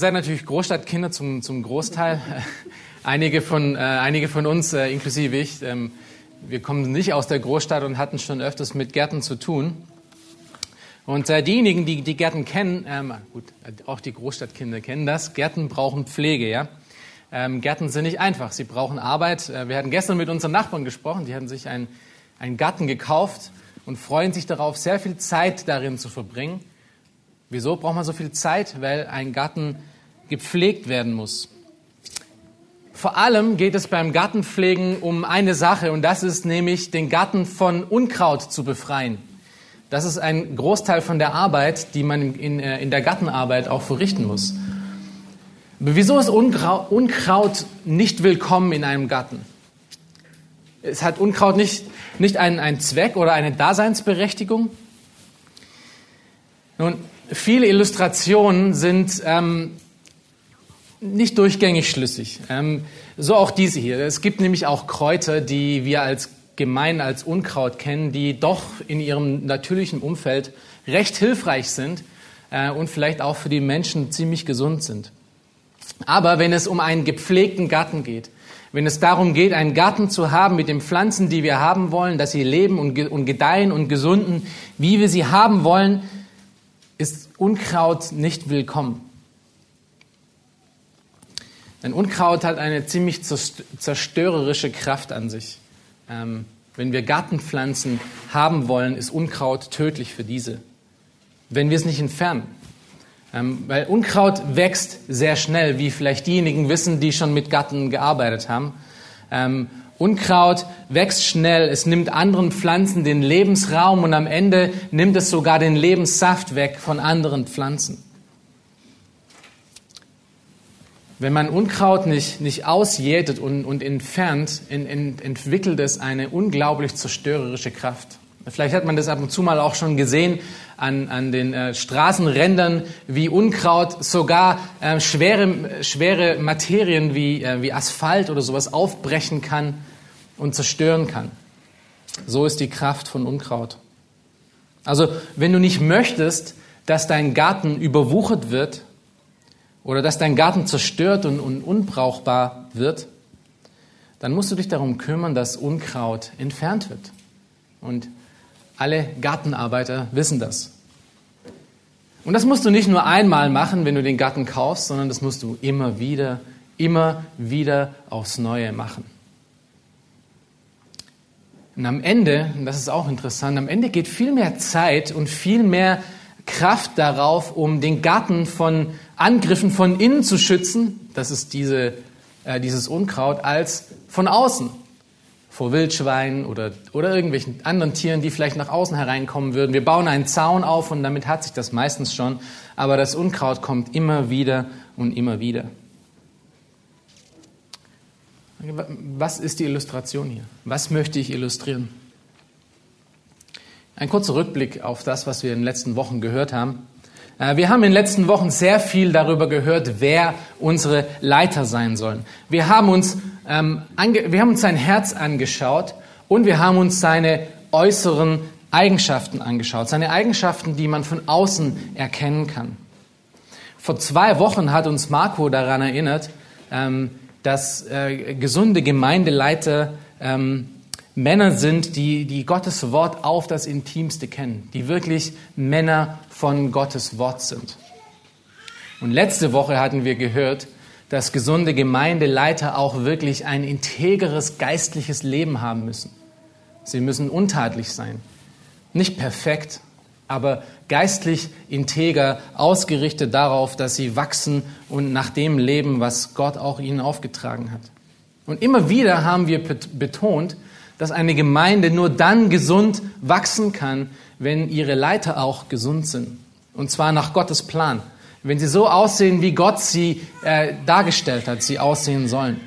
Seid natürlich Großstadtkinder zum, zum Großteil. einige, von, äh, einige von uns, äh, inklusive ich, ähm, wir kommen nicht aus der Großstadt und hatten schon öfters mit Gärten zu tun. Und äh, diejenigen, die die Gärten kennen, ähm, gut, auch die Großstadtkinder kennen das, Gärten brauchen Pflege, ja. Ähm, Gärten sind nicht einfach, sie brauchen Arbeit. Äh, wir hatten gestern mit unseren Nachbarn gesprochen, die hatten sich einen, einen Garten gekauft und freuen sich darauf, sehr viel Zeit darin zu verbringen. Wieso braucht man so viel Zeit? Weil ein Garten gepflegt werden muss. Vor allem geht es beim Gartenpflegen um eine Sache und das ist nämlich den Garten von Unkraut zu befreien. Das ist ein Großteil von der Arbeit, die man in, äh, in der Gartenarbeit auch verrichten muss. Aber wieso ist Unkraut, nicht willkommen in einem Garten? Es hat Unkraut nicht, nicht einen, einen Zweck oder eine Daseinsberechtigung. Nun, viele Illustrationen sind ähm, nicht durchgängig schlüssig. Ähm, so auch diese hier. Es gibt nämlich auch Kräuter, die wir als gemein als Unkraut kennen, die doch in ihrem natürlichen Umfeld recht hilfreich sind äh, und vielleicht auch für die Menschen ziemlich gesund sind. Aber wenn es um einen gepflegten Garten geht, wenn es darum geht, einen Garten zu haben mit den Pflanzen, die wir haben wollen, dass sie leben und, und gedeihen und gesunden, wie wir sie haben wollen, ist Unkraut nicht willkommen. Denn Unkraut hat eine ziemlich zerstörerische Kraft an sich. Ähm, wenn wir Gartenpflanzen haben wollen, ist Unkraut tödlich für diese. Wenn wir es nicht entfernen. Ähm, weil Unkraut wächst sehr schnell, wie vielleicht diejenigen wissen, die schon mit Garten gearbeitet haben. Ähm, Unkraut wächst schnell, es nimmt anderen Pflanzen den Lebensraum und am Ende nimmt es sogar den Lebenssaft weg von anderen Pflanzen. Wenn man Unkraut nicht, nicht ausjätet und, und entfernt, in, in, entwickelt es eine unglaublich zerstörerische Kraft. Vielleicht hat man das ab und zu mal auch schon gesehen an, an den äh, Straßenrändern, wie Unkraut sogar äh, schwere, schwere Materien wie, äh, wie Asphalt oder sowas aufbrechen kann und zerstören kann. So ist die Kraft von Unkraut. Also wenn du nicht möchtest, dass dein Garten überwuchert wird oder dass dein Garten zerstört und, und unbrauchbar wird, dann musst du dich darum kümmern, dass Unkraut entfernt wird. Und alle Gartenarbeiter wissen das. Und das musst du nicht nur einmal machen, wenn du den Garten kaufst, sondern das musst du immer wieder, immer wieder aufs Neue machen. Und am Ende, und das ist auch interessant, am Ende geht viel mehr Zeit und viel mehr Kraft darauf, um den Garten von Angriffen von innen zu schützen, das ist diese, äh, dieses Unkraut, als von außen. Vor Wildschweinen oder, oder irgendwelchen anderen Tieren, die vielleicht nach außen hereinkommen würden. Wir bauen einen Zaun auf und damit hat sich das meistens schon. Aber das Unkraut kommt immer wieder und immer wieder. Was ist die Illustration hier? Was möchte ich illustrieren? Ein kurzer Rückblick auf das, was wir in den letzten Wochen gehört haben. Äh, wir haben in den letzten Wochen sehr viel darüber gehört, wer unsere Leiter sein sollen. Wir haben uns, ähm, wir haben uns sein Herz angeschaut und wir haben uns seine äußeren Eigenschaften angeschaut. Seine Eigenschaften, die man von außen erkennen kann. Vor zwei Wochen hat uns Marco daran erinnert, ähm, dass äh, gesunde Gemeindeleiter ähm, Männer sind, die, die Gottes Wort auf das Intimste kennen, die wirklich Männer von Gottes Wort sind. Und letzte Woche hatten wir gehört, dass gesunde Gemeindeleiter auch wirklich ein integeres geistliches Leben haben müssen. Sie müssen untadlich sein. Nicht perfekt, aber geistlich integer, ausgerichtet darauf, dass sie wachsen und nach dem leben, was Gott auch ihnen aufgetragen hat. Und immer wieder haben wir betont, dass eine Gemeinde nur dann gesund wachsen kann, wenn ihre Leiter auch gesund sind. Und zwar nach Gottes Plan wenn sie so aussehen, wie Gott sie äh, dargestellt hat, sie aussehen sollen.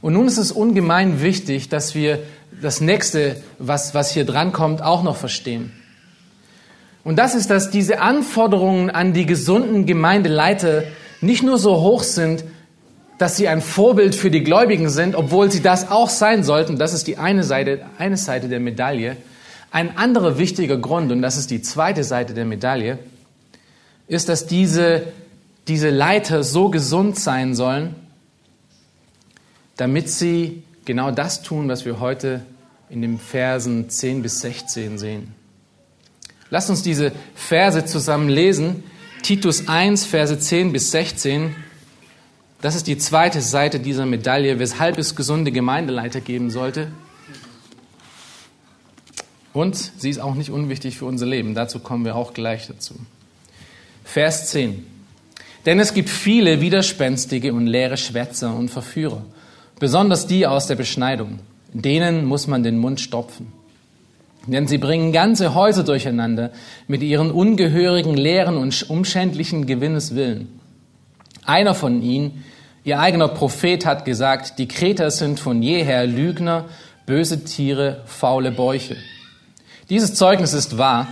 Und nun ist es ungemein wichtig, dass wir das nächste, was, was hier drankommt, auch noch verstehen. Und das ist, dass diese Anforderungen an die gesunden Gemeindeleiter nicht nur so hoch sind, dass sie ein Vorbild für die Gläubigen sind, obwohl sie das auch sein sollten. Das ist die eine Seite, eine Seite der Medaille. Ein anderer wichtiger Grund, und das ist die zweite Seite der Medaille, ist, dass diese, diese Leiter so gesund sein sollen, damit sie genau das tun, was wir heute in den Versen 10 bis 16 sehen. Lasst uns diese Verse zusammen lesen. Titus 1, Verse 10 bis 16. Das ist die zweite Seite dieser Medaille, weshalb es gesunde Gemeindeleiter geben sollte. Und sie ist auch nicht unwichtig für unser Leben. Dazu kommen wir auch gleich dazu. Vers 10. Denn es gibt viele widerspenstige und leere Schwätzer und Verführer, besonders die aus der Beschneidung. Denen muss man den Mund stopfen. Denn sie bringen ganze Häuser durcheinander mit ihren ungehörigen Lehren und umständlichen Gewinneswillen. Einer von ihnen, ihr eigener Prophet, hat gesagt, die Kreter sind von jeher Lügner, böse Tiere, faule Bäuche. Dieses Zeugnis ist wahr,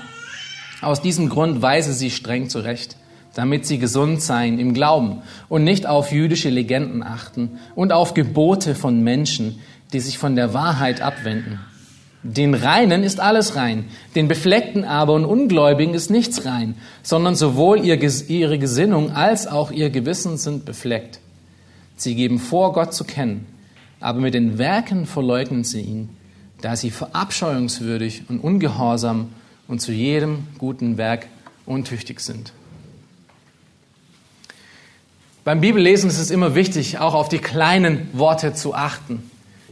aus diesem Grund weise sie streng zurecht, damit sie gesund seien im Glauben und nicht auf jüdische Legenden achten und auf Gebote von Menschen, die sich von der Wahrheit abwenden. Den Reinen ist alles rein, den Befleckten aber und Ungläubigen ist nichts rein, sondern sowohl ihre Gesinnung als auch ihr Gewissen sind befleckt. Sie geben vor, Gott zu kennen, aber mit den Werken verleugnen sie ihn, da sie verabscheuungswürdig und ungehorsam und zu jedem guten Werk untüchtig sind. Beim Bibellesen ist es immer wichtig, auch auf die kleinen Worte zu achten.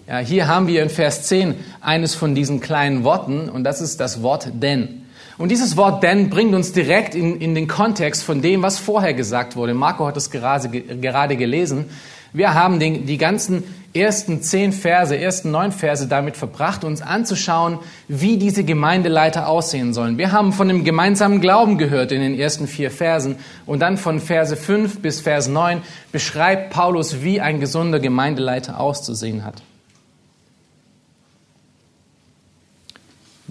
Ja, hier haben wir in Vers 10 eines von diesen kleinen Worten und das ist das Wort denn. Und dieses Wort denn bringt uns direkt in, in den Kontext von dem, was vorher gesagt wurde. Marco hat es gerade, gerade gelesen. Wir haben den, die ganzen ersten zehn Verse, ersten neun Verse damit verbracht, uns anzuschauen, wie diese Gemeindeleiter aussehen sollen. Wir haben von dem gemeinsamen Glauben gehört in den ersten vier Versen und dann von Verse fünf bis Vers neun beschreibt Paulus, wie ein gesunder Gemeindeleiter auszusehen hat.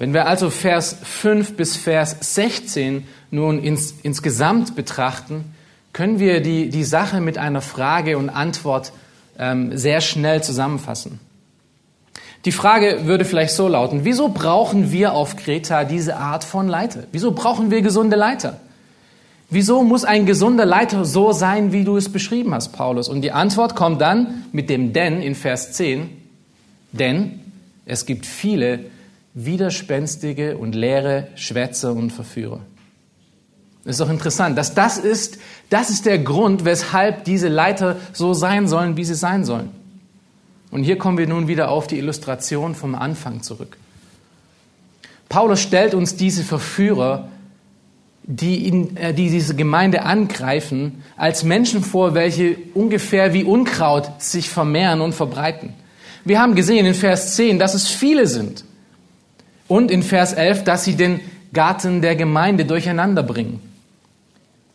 Wenn wir also Vers 5 bis Vers 16 nun ins, insgesamt betrachten, können wir die, die Sache mit einer Frage und Antwort ähm, sehr schnell zusammenfassen. Die Frage würde vielleicht so lauten, wieso brauchen wir auf Kreta diese Art von Leiter? Wieso brauchen wir gesunde Leiter? Wieso muss ein gesunder Leiter so sein, wie du es beschrieben hast, Paulus? Und die Antwort kommt dann mit dem denn in Vers 10. Denn es gibt viele widerspenstige und leere Schwätzer und Verführer. Ist doch interessant, dass das ist, das ist der Grund, weshalb diese Leiter so sein sollen, wie sie sein sollen. Und hier kommen wir nun wieder auf die Illustration vom Anfang zurück. Paulus stellt uns diese Verführer, die, ihn, äh, die diese Gemeinde angreifen, als Menschen vor, welche ungefähr wie Unkraut sich vermehren und verbreiten. Wir haben gesehen in Vers 10, dass es viele sind. Und in Vers 11, dass sie den Garten der Gemeinde durcheinander bringen.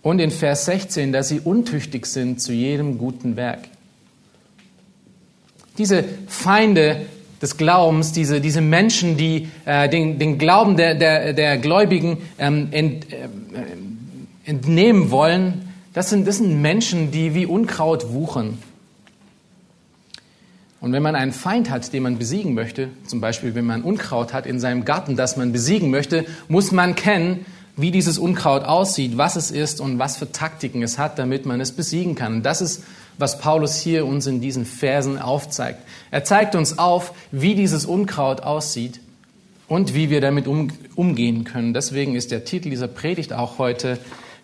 Und in Vers 16, dass sie untüchtig sind zu jedem guten Werk. Diese Feinde des Glaubens, diese, diese Menschen, die äh, den, den Glauben der, der, der Gläubigen ähm, ent, äh, entnehmen wollen, das sind, das sind Menschen, die wie Unkraut wuchern. Und wenn man einen Feind hat, den man besiegen möchte, zum Beispiel wenn man Unkraut hat in seinem Garten, das man besiegen möchte, muss man kennen, wie dieses Unkraut aussieht, was es ist und was für Taktiken es hat, damit man es besiegen kann. Und das ist, was Paulus hier uns in diesen Versen aufzeigt. Er zeigt uns auf, wie dieses Unkraut aussieht und wie wir damit um, umgehen können. Deswegen ist der Titel dieser Predigt auch heute,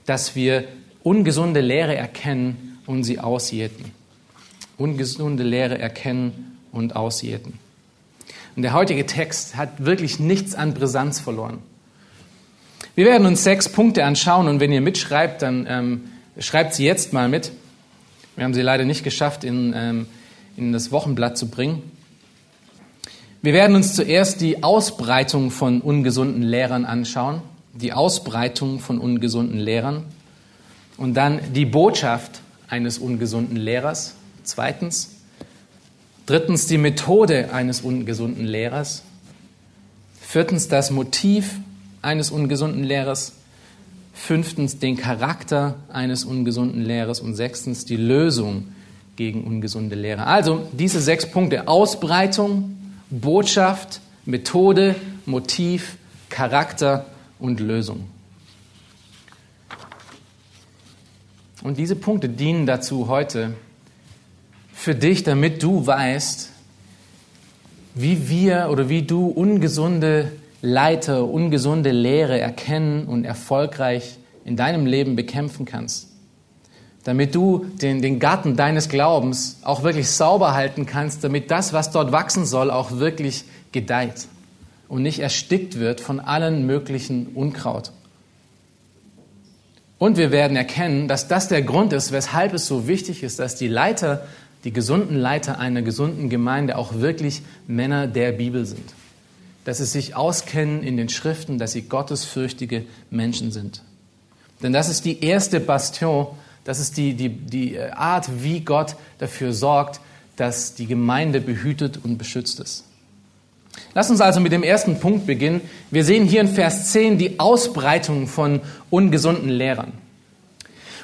dass wir ungesunde Lehre erkennen und sie ausjäten. Ungesunde Lehre erkennen und ausjäten. Und der heutige Text hat wirklich nichts an Brisanz verloren. Wir werden uns sechs Punkte anschauen und wenn ihr mitschreibt, dann ähm, schreibt sie jetzt mal mit. Wir haben sie leider nicht geschafft, in, ähm, in das Wochenblatt zu bringen. Wir werden uns zuerst die Ausbreitung von ungesunden Lehrern anschauen, die Ausbreitung von ungesunden Lehrern und dann die Botschaft eines ungesunden Lehrers. Zweitens, drittens die Methode eines ungesunden Lehrers. Viertens das Motiv eines ungesunden Lehrers, fünftens den Charakter eines ungesunden Lehrers und sechstens die Lösung gegen ungesunde Lehre. Also diese sechs Punkte Ausbreitung, Botschaft, Methode, Motiv, Charakter und Lösung. Und diese Punkte dienen dazu heute für dich, damit du weißt, wie wir oder wie du ungesunde Leiter, ungesunde Lehre erkennen und erfolgreich in deinem Leben bekämpfen kannst. Damit du den, den Garten deines Glaubens auch wirklich sauber halten kannst, damit das, was dort wachsen soll, auch wirklich gedeiht und nicht erstickt wird von allen möglichen Unkraut. Und wir werden erkennen, dass das der Grund ist, weshalb es so wichtig ist, dass die Leiter, die gesunden Leiter einer gesunden Gemeinde auch wirklich Männer der Bibel sind dass sie sich auskennen in den Schriften, dass sie gottesfürchtige Menschen sind. Denn das ist die erste Bastion, das ist die, die, die Art, wie Gott dafür sorgt, dass die Gemeinde behütet und beschützt ist. Lass uns also mit dem ersten Punkt beginnen. Wir sehen hier in Vers 10 die Ausbreitung von ungesunden Lehrern.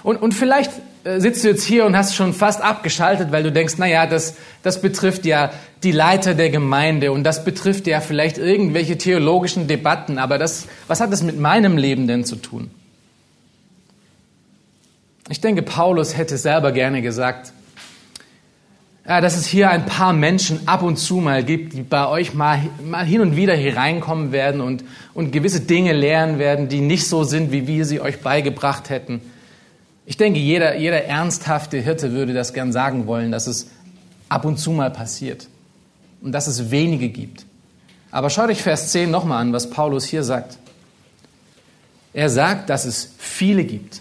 Und, und vielleicht sitzt du jetzt hier und hast schon fast abgeschaltet, weil du denkst, na ja, das, das betrifft ja die Leiter der Gemeinde und das betrifft ja vielleicht irgendwelche theologischen Debatten, aber das, was hat das mit meinem Leben denn zu tun? Ich denke, Paulus hätte selber gerne gesagt, dass es hier ein paar Menschen ab und zu mal gibt, die bei euch mal, mal hin und wieder hier reinkommen werden und, und gewisse Dinge lernen werden, die nicht so sind, wie wir sie euch beigebracht hätten. Ich denke, jeder, jeder ernsthafte Hirte würde das gern sagen wollen, dass es ab und zu mal passiert und dass es wenige gibt. Aber schaut euch Vers 10 nochmal an, was Paulus hier sagt. Er sagt, dass es viele gibt.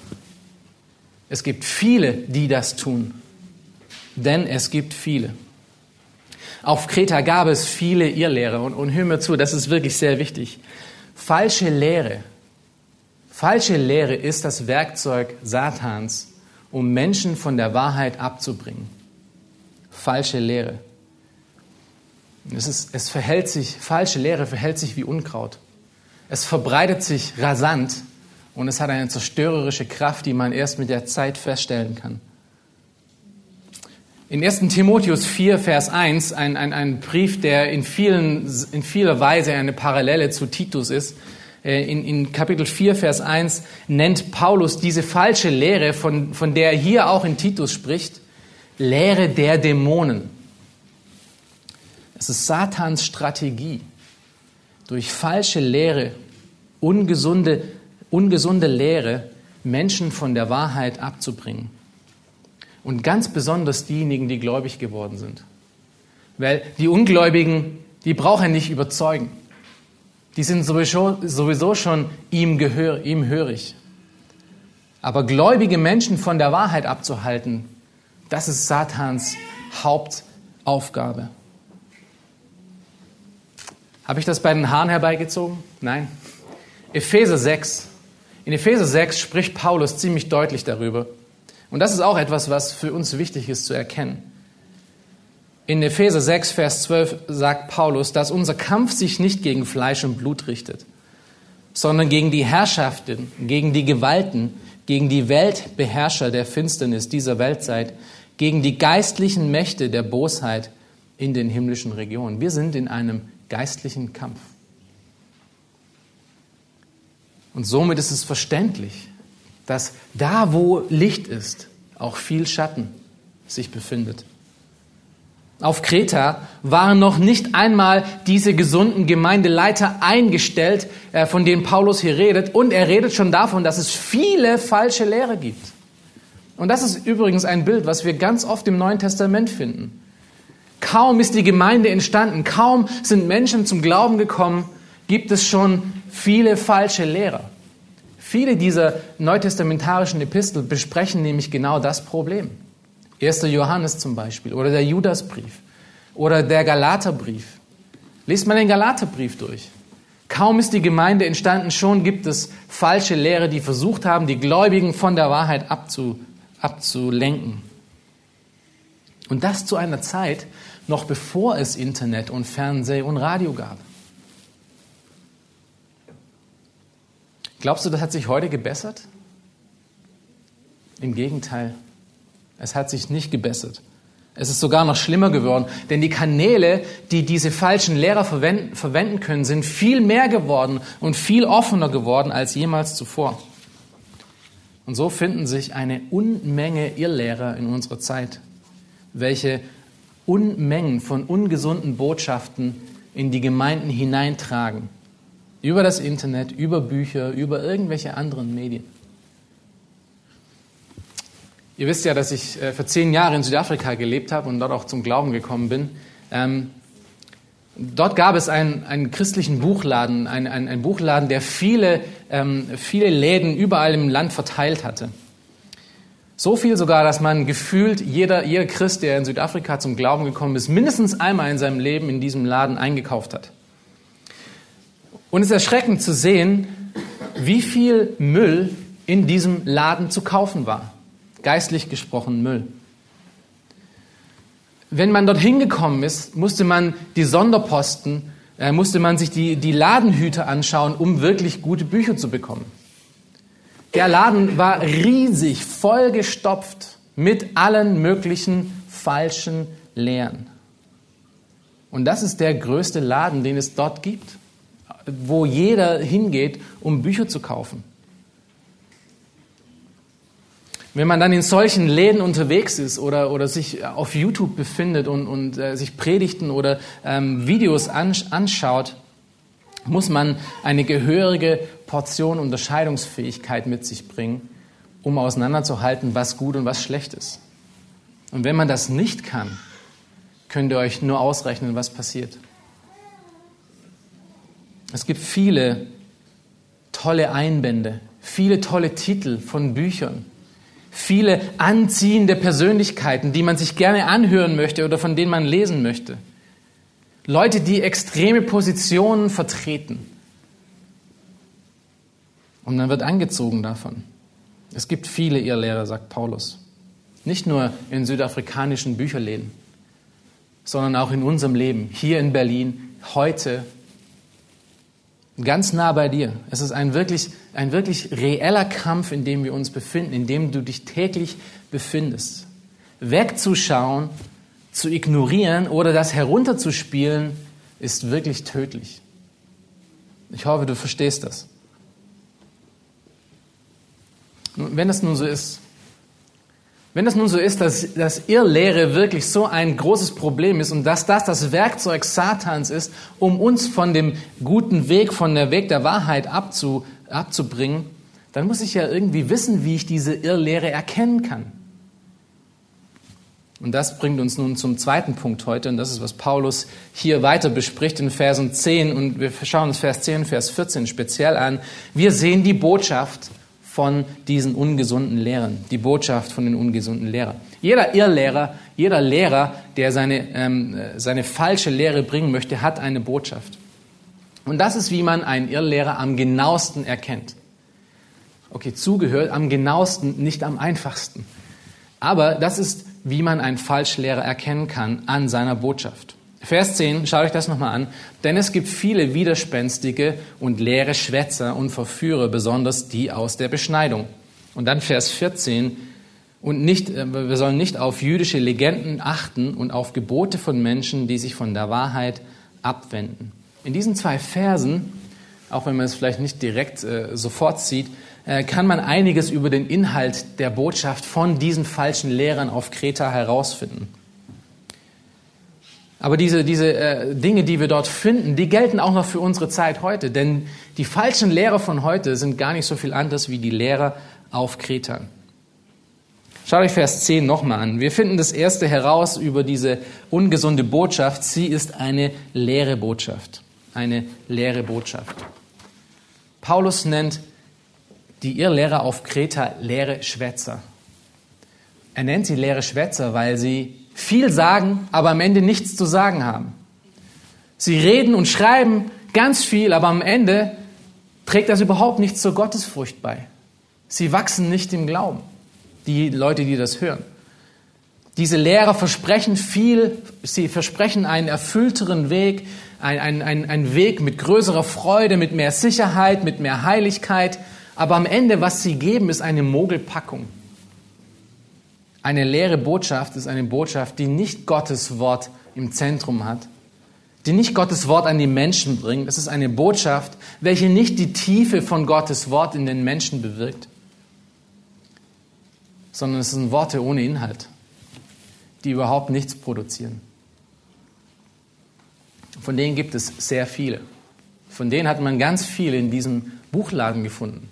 Es gibt viele, die das tun. Denn es gibt viele. Auf Kreta gab es viele Irrlehrer. Und, und hör mir zu, das ist wirklich sehr wichtig. Falsche Lehre Falsche Lehre ist das Werkzeug Satans, um Menschen von der Wahrheit abzubringen. Falsche Lehre. Es, ist, es verhält sich, falsche Lehre verhält sich wie Unkraut. Es verbreitet sich rasant und es hat eine zerstörerische Kraft, die man erst mit der Zeit feststellen kann. In 1. Timotheus 4, Vers 1, ein, ein, ein Brief, der in, vielen, in vieler Weise eine Parallele zu Titus ist, in, in Kapitel 4, Vers 1 nennt Paulus diese falsche Lehre, von, von der er hier auch in Titus spricht, Lehre der Dämonen. Es ist Satans Strategie, durch falsche Lehre, ungesunde, ungesunde Lehre Menschen von der Wahrheit abzubringen. Und ganz besonders diejenigen, die gläubig geworden sind. Weil die Ungläubigen, die braucht er nicht überzeugen die sind sowieso, sowieso schon ihm, gehör, ihm hörig. Aber gläubige Menschen von der Wahrheit abzuhalten, das ist Satans Hauptaufgabe. Habe ich das bei den Haaren herbeigezogen? Nein. Epheser 6. In Epheser 6 spricht Paulus ziemlich deutlich darüber. Und das ist auch etwas, was für uns wichtig ist zu erkennen. In Epheser 6, Vers 12 sagt Paulus, dass unser Kampf sich nicht gegen Fleisch und Blut richtet, sondern gegen die Herrschaften, gegen die Gewalten, gegen die Weltbeherrscher der Finsternis dieser Weltzeit, gegen die geistlichen Mächte der Bosheit in den himmlischen Regionen. Wir sind in einem geistlichen Kampf. Und somit ist es verständlich, dass da, wo Licht ist, auch viel Schatten sich befindet. Auf Kreta waren noch nicht einmal diese gesunden Gemeindeleiter eingestellt, äh, von denen Paulus hier redet. Und er redet schon davon, dass es viele falsche Lehre gibt. Und das ist übrigens ein Bild, was wir ganz oft im Neuen Testament finden. Kaum ist die Gemeinde entstanden, kaum sind Menschen zum Glauben gekommen, gibt es schon viele falsche Lehrer. Viele dieser neutestamentarischen Epistel besprechen nämlich genau das Problem. 1. Johannes zum Beispiel oder der Judasbrief oder der Galaterbrief. Lest mal den Galaterbrief durch. Kaum ist die Gemeinde entstanden, schon gibt es falsche Lehre, die versucht haben, die Gläubigen von der Wahrheit abzu, abzulenken. Und das zu einer Zeit, noch bevor es Internet und Fernseh und Radio gab. Glaubst du, das hat sich heute gebessert? Im Gegenteil, es hat sich nicht gebessert. Es ist sogar noch schlimmer geworden, denn die Kanäle, die diese falschen Lehrer verwenden, können, sind viel mehr geworden und viel offener geworden als jemals zuvor. Und so finden sich eine Unmenge Irrlehrer in unserer Zeit, welche Unmengen von ungesunden Botschaften in die Gemeinden hineintragen. Über das Internet, über Bücher, über irgendwelche anderen Medien. Ihr wisst ja, dass ich äh, für zehn Jahre in Südafrika gelebt habe und dort auch zum Glauben gekommen bin. Ähm, dort gab es einen, einen christlichen Buchladen, einen, einen, einen Buchladen, der viele, ähm, viele Läden überall im Land verteilt hatte. So viel sogar, dass man gefühlt jeder, jeder Christ, der in Südafrika zum Glauben gekommen ist, mindestens einmal in seinem Leben in diesem Laden eingekauft hat. Und es ist erschreckend zu sehen, wie viel Müll in diesem Laden zu kaufen war geistlich gesprochen Müll. Wenn man dort hingekommen ist, musste man die Sonderposten, äh, musste man sich die, die Ladenhüter anschauen, um wirklich gute Bücher zu bekommen. Der Laden war riesig, vollgestopft mit allen möglichen falschen Lehren. Und das ist der größte Laden, den es dort gibt, wo jeder hingeht, um Bücher zu kaufen. Wenn man dann in solchen Läden unterwegs ist oder, oder sich auf YouTube befindet und, und äh, sich Predigten oder ähm, Videos anschaut, muss man eine gehörige Portion Unterscheidungsfähigkeit mit sich bringen, um auseinanderzuhalten, was gut und was schlecht ist. Und wenn man das nicht kann, könnt ihr euch nur ausrechnen, was passiert. Es gibt viele tolle Einbände, viele tolle Titel von Büchern, viele anziehende Persönlichkeiten, die man sich gerne anhören möchte oder von denen man lesen möchte. Leute, die extreme Positionen vertreten. Und man wird angezogen davon. Es gibt viele Irrlehrer, sagt Paulus. Nicht nur in südafrikanischen Bücherläden, sondern auch in unserem Leben, hier in Berlin, heute Ganz nah bei dir. Es ist ein wirklich, ein wirklich reeller Kampf, in dem wir uns befinden, in dem du dich täglich befindest. Wegzuschauen, zu ignorieren oder das herunterzuspielen, ist wirklich tödlich. Ich hoffe, du verstehst das. Wenn das nun so ist, wenn es nun so ist, dass, dass Irrlehre wirklich so ein großes Problem ist und dass das das Werkzeug Satans ist, um uns von dem guten Weg, von der Weg der Wahrheit abzu, abzubringen, dann muss ich ja irgendwie wissen, wie ich diese Irrlehre erkennen kann. Und das bringt uns nun zum zweiten Punkt heute, und das ist, was Paulus hier weiter bespricht in Versen 10, und wir schauen uns Vers 10 und Vers 14 speziell an. Wir sehen die Botschaft von diesen ungesunden Lehrern, die Botschaft von den ungesunden Lehrern. Jeder Irrlehrer, jeder Lehrer, der seine, ähm, seine falsche Lehre bringen möchte, hat eine Botschaft. Und das ist, wie man einen Irrlehrer am genauesten erkennt. Okay, zugehört, am genauesten, nicht am einfachsten. Aber das ist, wie man einen Falschlehrer erkennen kann an seiner Botschaft. Vers 10, schaut euch das nochmal an. Denn es gibt viele widerspenstige und leere Schwätzer und Verführer, besonders die aus der Beschneidung. Und dann Vers 14, und nicht, äh, wir sollen nicht auf jüdische Legenden achten und auf Gebote von Menschen, die sich von der Wahrheit abwenden. In diesen zwei Versen, auch wenn man es vielleicht nicht direkt äh, sofort sieht, äh, kann man einiges über den Inhalt der Botschaft von diesen falschen Lehrern auf Kreta herausfinden. Aber diese, diese äh, Dinge, die wir dort finden, die gelten auch noch für unsere Zeit heute. Denn die falschen Lehrer von heute sind gar nicht so viel anders wie die Lehrer auf Kreta. Schaut euch Vers 10 nochmal an. Wir finden das erste heraus über diese ungesunde Botschaft. Sie ist eine leere Botschaft. Eine leere Botschaft. Paulus nennt die Irrlehrer auf Kreta leere Schwätzer. Er nennt sie leere Schwätzer, weil sie viel sagen, aber am Ende nichts zu sagen haben. Sie reden und schreiben ganz viel, aber am Ende trägt das überhaupt nichts zur Gottesfurcht bei. Sie wachsen nicht im Glauben, die Leute, die das hören. Diese Lehrer versprechen viel, sie versprechen einen erfüllteren Weg, einen ein, ein Weg mit größerer Freude, mit mehr Sicherheit, mit mehr Heiligkeit. Aber am Ende, was sie geben, ist eine Mogelpackung. Eine leere Botschaft ist eine Botschaft, die nicht Gottes Wort im Zentrum hat, die nicht Gottes Wort an die Menschen bringt. Es ist eine Botschaft, welche nicht die Tiefe von Gottes Wort in den Menschen bewirkt, sondern es sind Worte ohne Inhalt, die überhaupt nichts produzieren. Von denen gibt es sehr viele. Von denen hat man ganz viele in diesem Buchladen gefunden.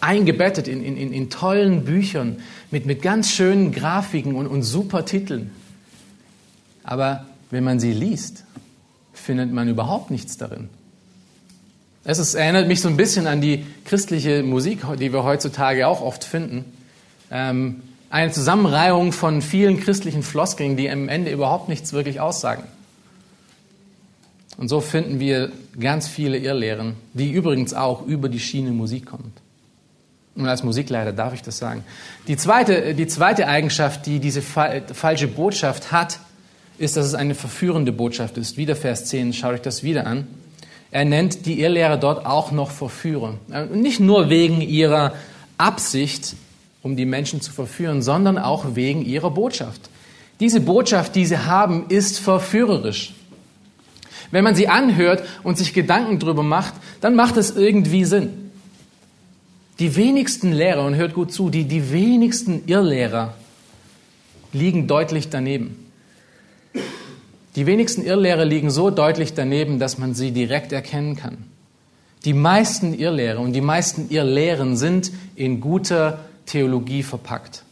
Eingebettet in, in, in tollen Büchern mit, mit ganz schönen Grafiken und, und super Titeln. Aber wenn man sie liest, findet man überhaupt nichts darin. Es ist, erinnert mich so ein bisschen an die christliche Musik, die wir heutzutage auch oft finden. Ähm, eine Zusammenreihung von vielen christlichen Floskeln, die am Ende überhaupt nichts wirklich aussagen. Und so finden wir ganz viele Irrlehren, die übrigens auch über die Schiene Musik kommt. Und als Musikleiter darf ich das sagen. Die zweite, die zweite Eigenschaft, die diese falsche Botschaft hat, ist, dass es eine verführende Botschaft ist. Wieder Vers 10, schaut euch das wieder an. Er nennt die Irrlehrer dort auch noch Verführer. Nicht nur wegen ihrer Absicht, um die Menschen zu verführen, sondern auch wegen ihrer Botschaft. Diese Botschaft, die sie haben, ist verführerisch. Wenn man sie anhört und sich Gedanken darüber macht, dann macht es irgendwie Sinn. Die wenigsten Lehrer, und hört gut zu, die, die wenigsten Irrlehrer liegen deutlich daneben. Die wenigsten Irrlehrer liegen so deutlich daneben, dass man sie direkt erkennen kann. Die meisten Irrlehrer und die meisten Irrlehren sind in guter Theologie verpackt.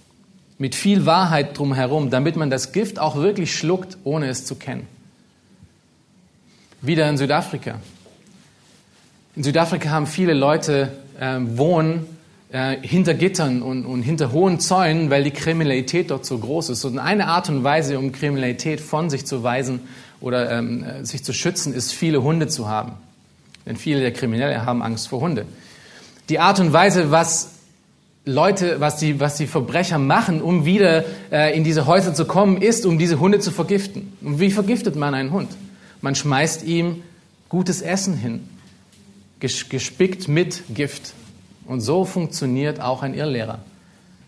Mit viel Wahrheit drumherum, damit man das Gift auch wirklich schluckt, ohne es zu kennen. Wieder in Südafrika. In Südafrika haben viele Leute äh, wohnen äh, hinter Gittern und, und hinter hohen Zäunen, weil die Kriminalität dort so groß ist. Und eine Art und Weise, um Kriminalität von sich zu weisen oder ähm, äh, sich zu schützen, ist, viele Hunde zu haben. Denn viele der Kriminellen haben Angst vor Hunde. Die Art und Weise, was Leute, was die, was die Verbrecher machen, um wieder äh, in diese Häuser zu kommen, ist, um diese Hunde zu vergiften. Und wie vergiftet man einen Hund? Man schmeißt ihm gutes Essen hin, gespickt mit Gift. Und so funktioniert auch ein Irrlehrer.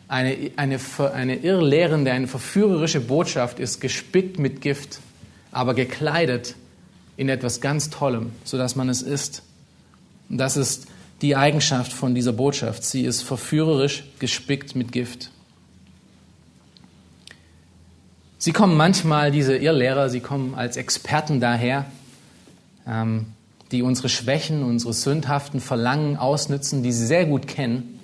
Eine, eine, eine irrlehrende, eine verführerische Botschaft ist gespickt mit Gift, aber gekleidet in etwas ganz Tollem, sodass man es isst. Und das ist die Eigenschaft von dieser Botschaft. Sie ist verführerisch gespickt mit Gift. Sie kommen manchmal, diese Irrlehrer, sie kommen als Experten daher. Ähm, die unsere Schwächen, unsere sündhaften Verlangen ausnützen, die sie sehr gut kennen.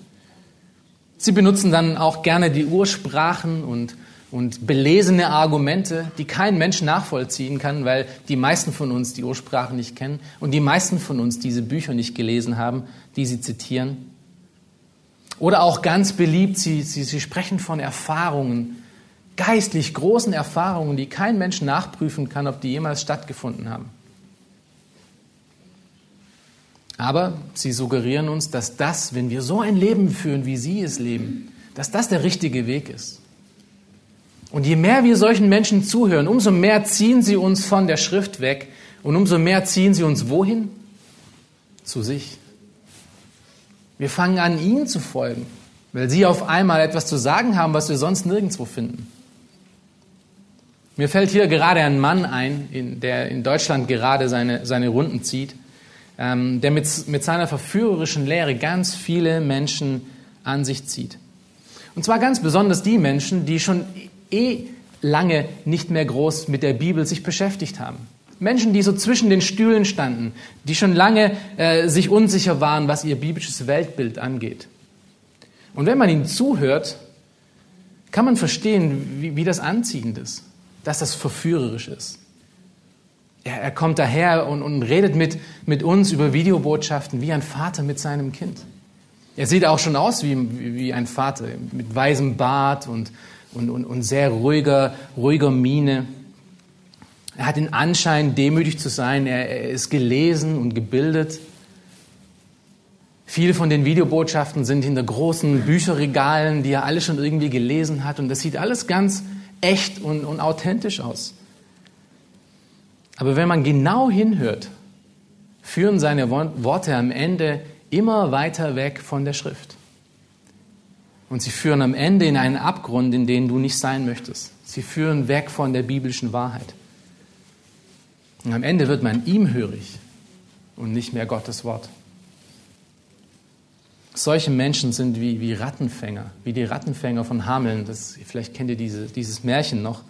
Sie benutzen dann auch gerne die Ursprachen und, und belesene Argumente, die kein Mensch nachvollziehen kann, weil die meisten von uns die Ursprachen nicht kennen und die meisten von uns diese Bücher nicht gelesen haben, die sie zitieren. Oder auch ganz beliebt, sie, sie, sie sprechen von Erfahrungen, geistlich großen Erfahrungen, die kein Mensch nachprüfen kann, ob die jemals stattgefunden haben. Aber sie suggerieren uns, dass das, wenn wir so ein Leben führen, wie sie es leben, dass das der richtige Weg ist. Und je mehr wir solchen Menschen zuhören, umso mehr ziehen sie uns von der Schrift weg und umso mehr ziehen sie uns wohin? Zu sich. Wir fangen an, ihnen zu folgen, weil sie auf einmal etwas zu sagen haben, was wir sonst nirgendwo finden. Mir fällt hier gerade ein Mann ein, der in Deutschland gerade seine, seine Runden zieht ähm, der mit, mit seiner verführerischen Lehre ganz viele Menschen an sich zieht. Und zwar ganz besonders die Menschen, die schon eh lange nicht mehr groß mit der Bibel sich beschäftigt haben. Menschen, die so zwischen den Stühlen standen, die schon lange äh, sich unsicher waren, was ihr biblisches Weltbild angeht. Und wenn man ihnen zuhört, kann man verstehen, wie, wie das anziehend ist, dass das verführerisch ist. Er, er kommt daher und, und redet mit, mit uns über Videobotschaften wie ein Vater mit seinem Kind. Er sieht auch schon aus wie, wie ein Vater, mit weißem Bart und, und, und, und sehr ruhiger, ruhiger Miene. Er hat den Anschein, demütig zu sein. Er, er ist gelesen und gebildet. Viele von den Videobotschaften sind hinter großen Bücherregalen, die er alle schon irgendwie gelesen hat. Und das sieht alles ganz echt und, und authentisch aus. Aber wenn man genau hinhört, führen seine Worte am Ende immer weiter weg von der Schrift. Und sie führen am Ende in einen Abgrund, in den du nicht sein möchtest. Sie führen weg von der biblischen Wahrheit. Und am Ende wird man ihm hörig und nicht mehr Gottes Wort. Solche Menschen sind wie, wie Rattenfänger, wie die Rattenfänger von Hameln. Das, vielleicht kennt ihr diese, dieses Märchen noch,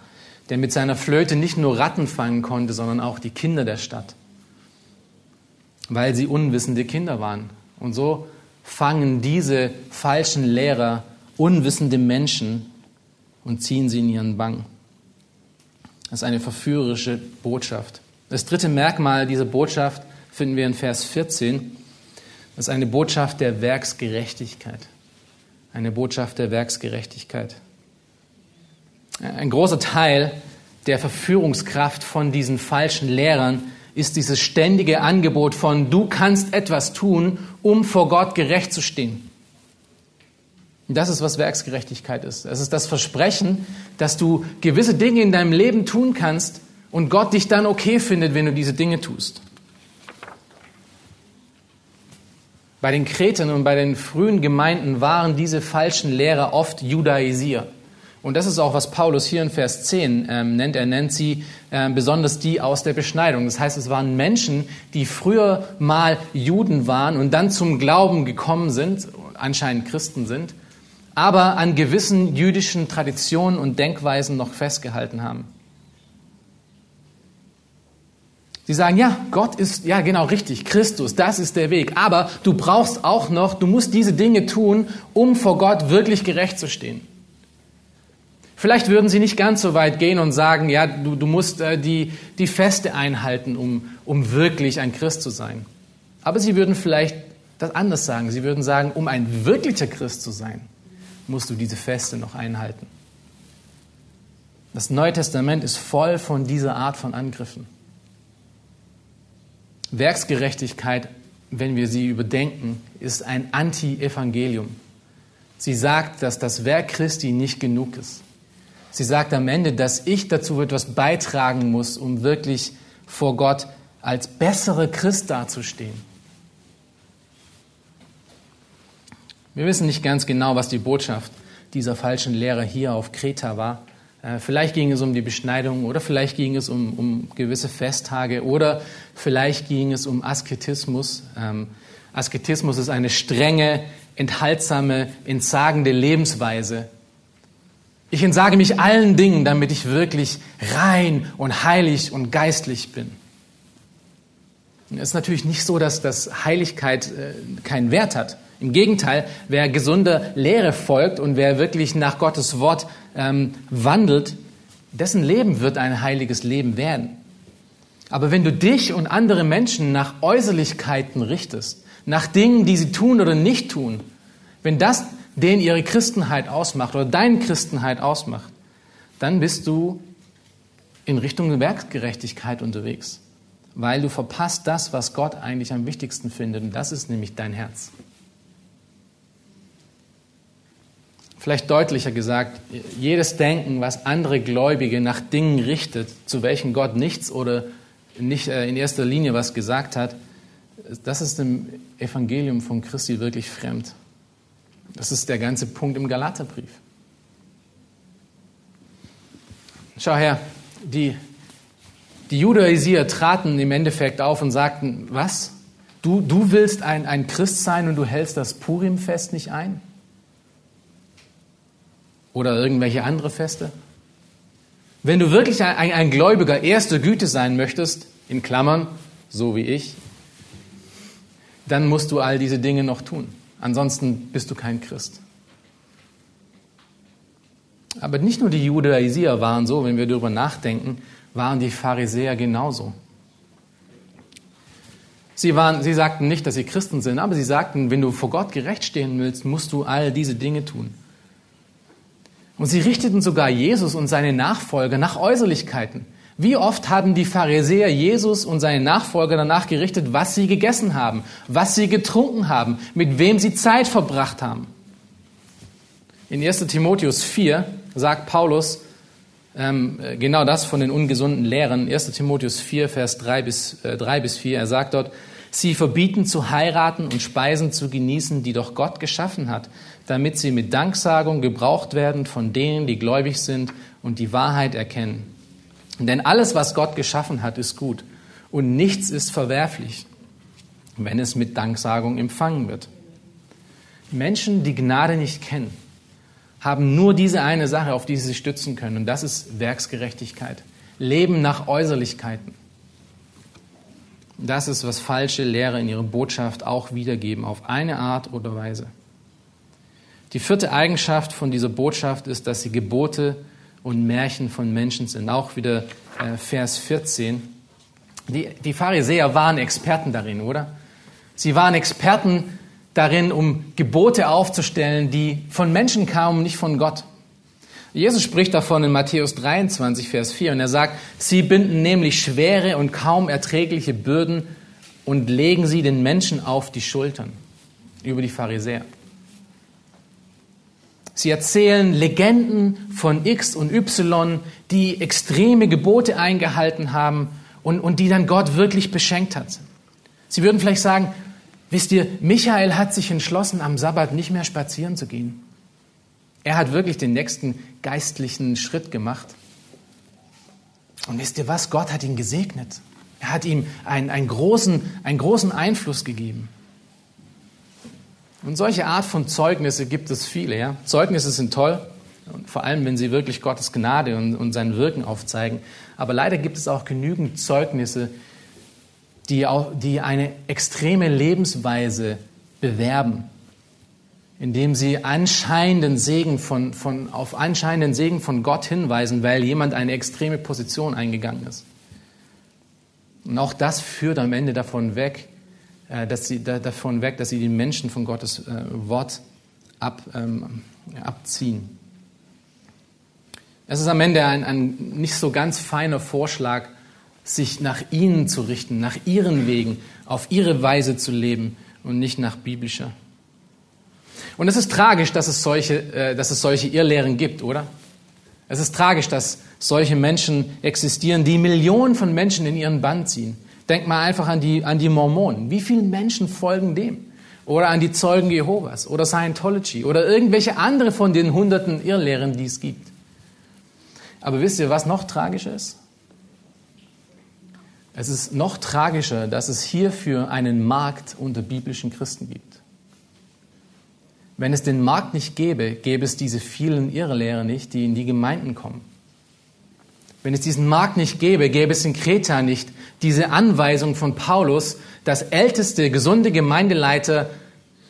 der mit seiner Flöte nicht nur Ratten fangen konnte, sondern auch die Kinder der Stadt, weil sie unwissende Kinder waren. Und so fangen diese falschen Lehrer unwissende Menschen und ziehen sie in ihren Bann. Das ist eine verführerische Botschaft. Das dritte Merkmal dieser Botschaft finden wir in Vers 14. Das ist eine Botschaft der Werksgerechtigkeit. Eine Botschaft der Werksgerechtigkeit. Ein großer Teil der Verführungskraft von diesen falschen Lehrern ist dieses ständige Angebot von, du kannst etwas tun, um vor Gott gerecht zu stehen. Und das ist, was Werksgerechtigkeit ist. Es ist das Versprechen, dass du gewisse Dinge in deinem Leben tun kannst und Gott dich dann okay findet, wenn du diese Dinge tust. Bei den Kretern und bei den frühen Gemeinden waren diese falschen Lehrer oft Judaisier. Und das ist auch, was Paulus hier in Vers 10 ähm, nennt. Er nennt sie äh, besonders die aus der Beschneidung. Das heißt, es waren Menschen, die früher mal Juden waren und dann zum Glauben gekommen sind, anscheinend Christen sind, aber an gewissen jüdischen Traditionen und Denkweisen noch festgehalten haben. Sie sagen, ja, Gott ist, ja genau richtig, Christus, das ist der Weg. Aber du brauchst auch noch, du musst diese Dinge tun, um vor Gott wirklich gerecht zu stehen. Vielleicht würden sie nicht ganz so weit gehen und sagen, ja, du, du musst äh, die, die Feste einhalten, um, um wirklich ein Christ zu sein. Aber sie würden vielleicht das anders sagen. Sie würden sagen, um ein wirklicher Christ zu sein, musst du diese Feste noch einhalten. Das Neue Testament ist voll von dieser Art von Angriffen. Werksgerechtigkeit, wenn wir sie überdenken, ist ein Anti-Evangelium. Sie sagt, dass das Werk Christi nicht genug ist. Sie sagt am Ende, dass ich dazu etwas beitragen muss, um wirklich vor Gott als bessere Christ dazustehen. Wir wissen nicht ganz genau, was die Botschaft dieser falschen Lehrer hier auf Kreta war. Äh, vielleicht ging es um die Beschneidung oder vielleicht ging es um, um gewisse Festtage oder vielleicht ging es um Asketismus. Ähm, Asketismus ist eine strenge, enthaltsame, entsagende Lebensweise, ich entsage mich allen Dingen, damit ich wirklich rein und heilig und geistlich bin. Es ist natürlich nicht so, dass das Heiligkeit äh, keinen Wert hat. Im Gegenteil, wer gesunder Lehre folgt und wer wirklich nach Gottes Wort ähm, wandelt, dessen Leben wird ein heiliges Leben werden. Aber wenn du dich und andere Menschen nach Äußerlichkeiten richtest, nach Dingen, die sie tun oder nicht tun, wenn das den ihre Christenheit ausmacht oder deine Christenheit ausmacht, dann bist du in Richtung Werkgerechtigkeit unterwegs, weil du verpasst das, was Gott eigentlich am wichtigsten findet, und das ist nämlich dein Herz. Vielleicht deutlicher gesagt, jedes Denken, was andere Gläubige nach Dingen richtet, zu welchen Gott nichts oder nicht äh, in erster Linie was gesagt hat, das ist dem Evangelium von Christi wirklich fremd. Das ist der ganze Punkt im Galaterbrief. Schau her, die, die Judaisier traten im Endeffekt auf und sagten, was? Du, du willst ein, ein Christ sein und du hältst das Purimfest nicht ein? Oder irgendwelche andere Feste? Wenn du wirklich ein, ein, ein Gläubiger erster Güte sein möchtest, in Klammern, so wie ich, dann musst du all diese Dinge noch tun. Ansonsten bist du kein Christ. Aber nicht nur die Judaisier waren so, wenn wir darüber nachdenken, waren die Pharisäer genauso. Sie, waren, sie sagten nicht, dass sie Christen sind, aber sie sagten, wenn du vor Gott gerecht stehen willst, musst du all diese Dinge tun. Und sie richteten sogar Jesus und seine Nachfolger nach Äußerlichkeiten. Wie oft haben die Pharisäer Jesus und seine Nachfolger danach gerichtet, was sie gegessen haben, was sie getrunken haben, mit wem sie Zeit verbracht haben? In 1 Timotheus 4 sagt Paulus ähm, genau das von den ungesunden Lehren. 1 Timotheus 4, Vers 3 bis, äh, 3 bis 4. Er sagt dort, Sie verbieten zu heiraten und Speisen zu genießen, die doch Gott geschaffen hat, damit sie mit Danksagung gebraucht werden von denen, die gläubig sind und die Wahrheit erkennen. Denn alles, was Gott geschaffen hat, ist gut und nichts ist verwerflich, wenn es mit Danksagung empfangen wird. Menschen, die Gnade nicht kennen, haben nur diese eine Sache, auf die sie sich stützen können, und das ist Werksgerechtigkeit. Leben nach Äußerlichkeiten. Das ist, was falsche Lehrer in ihrer Botschaft auch wiedergeben, auf eine Art oder Weise. Die vierte Eigenschaft von dieser Botschaft ist, dass sie Gebote und Märchen von Menschen sind. Auch wieder äh, Vers 14. Die, die Pharisäer waren Experten darin, oder? Sie waren Experten darin, um Gebote aufzustellen, die von Menschen kamen, nicht von Gott. Jesus spricht davon in Matthäus 23, Vers 4 und er sagt, sie binden nämlich schwere und kaum erträgliche Bürden und legen sie den Menschen auf die Schultern, über die Pharisäer. Sie erzählen Legenden von X und Y, die extreme Gebote eingehalten haben und, und die dann Gott wirklich beschenkt hat. Sie würden vielleicht sagen, wisst ihr, Michael hat sich entschlossen, am Sabbat nicht mehr spazieren zu gehen. Er hat wirklich den nächsten geistlichen Schritt gemacht. Und wisst ihr was? Gott hat ihn gesegnet. Er hat ihm einen, einen, großen, einen großen Einfluss gegeben. Und solche Art von Zeugnisse gibt es viele. Ja? Zeugnisse sind toll, vor allem wenn sie wirklich Gottes Gnade und, und sein Wirken aufzeigen. Aber leider gibt es auch genügend Zeugnisse, die, auch, die eine extreme Lebensweise bewerben, indem sie anscheinenden Segen von, von, auf anscheinenden Segen von Gott hinweisen, weil jemand eine extreme Position eingegangen ist. Und auch das führt am Ende davon weg, dass sie, davon weg, dass sie die Menschen von Gottes äh, Wort ab, ähm, abziehen. Es ist am Ende ein, ein nicht so ganz feiner Vorschlag, sich nach ihnen zu richten, nach ihren Wegen, auf ihre Weise zu leben und nicht nach biblischer. Und es ist tragisch, dass es solche, äh, dass es solche Irrlehren gibt, oder? Es ist tragisch, dass solche Menschen existieren, die Millionen von Menschen in ihren Bann ziehen. Denk mal einfach an die, an die Mormonen. Wie viele Menschen folgen dem? Oder an die Zeugen Jehovas oder Scientology oder irgendwelche andere von den hunderten Irrlehren, die es gibt. Aber wisst ihr, was noch tragischer ist? Es ist noch tragischer, dass es hierfür einen Markt unter biblischen Christen gibt. Wenn es den Markt nicht gäbe, gäbe es diese vielen Irrlehrer nicht, die in die Gemeinden kommen. Wenn es diesen Markt nicht gäbe, gäbe es in Kreta nicht diese Anweisung von Paulus, dass älteste, gesunde Gemeindeleiter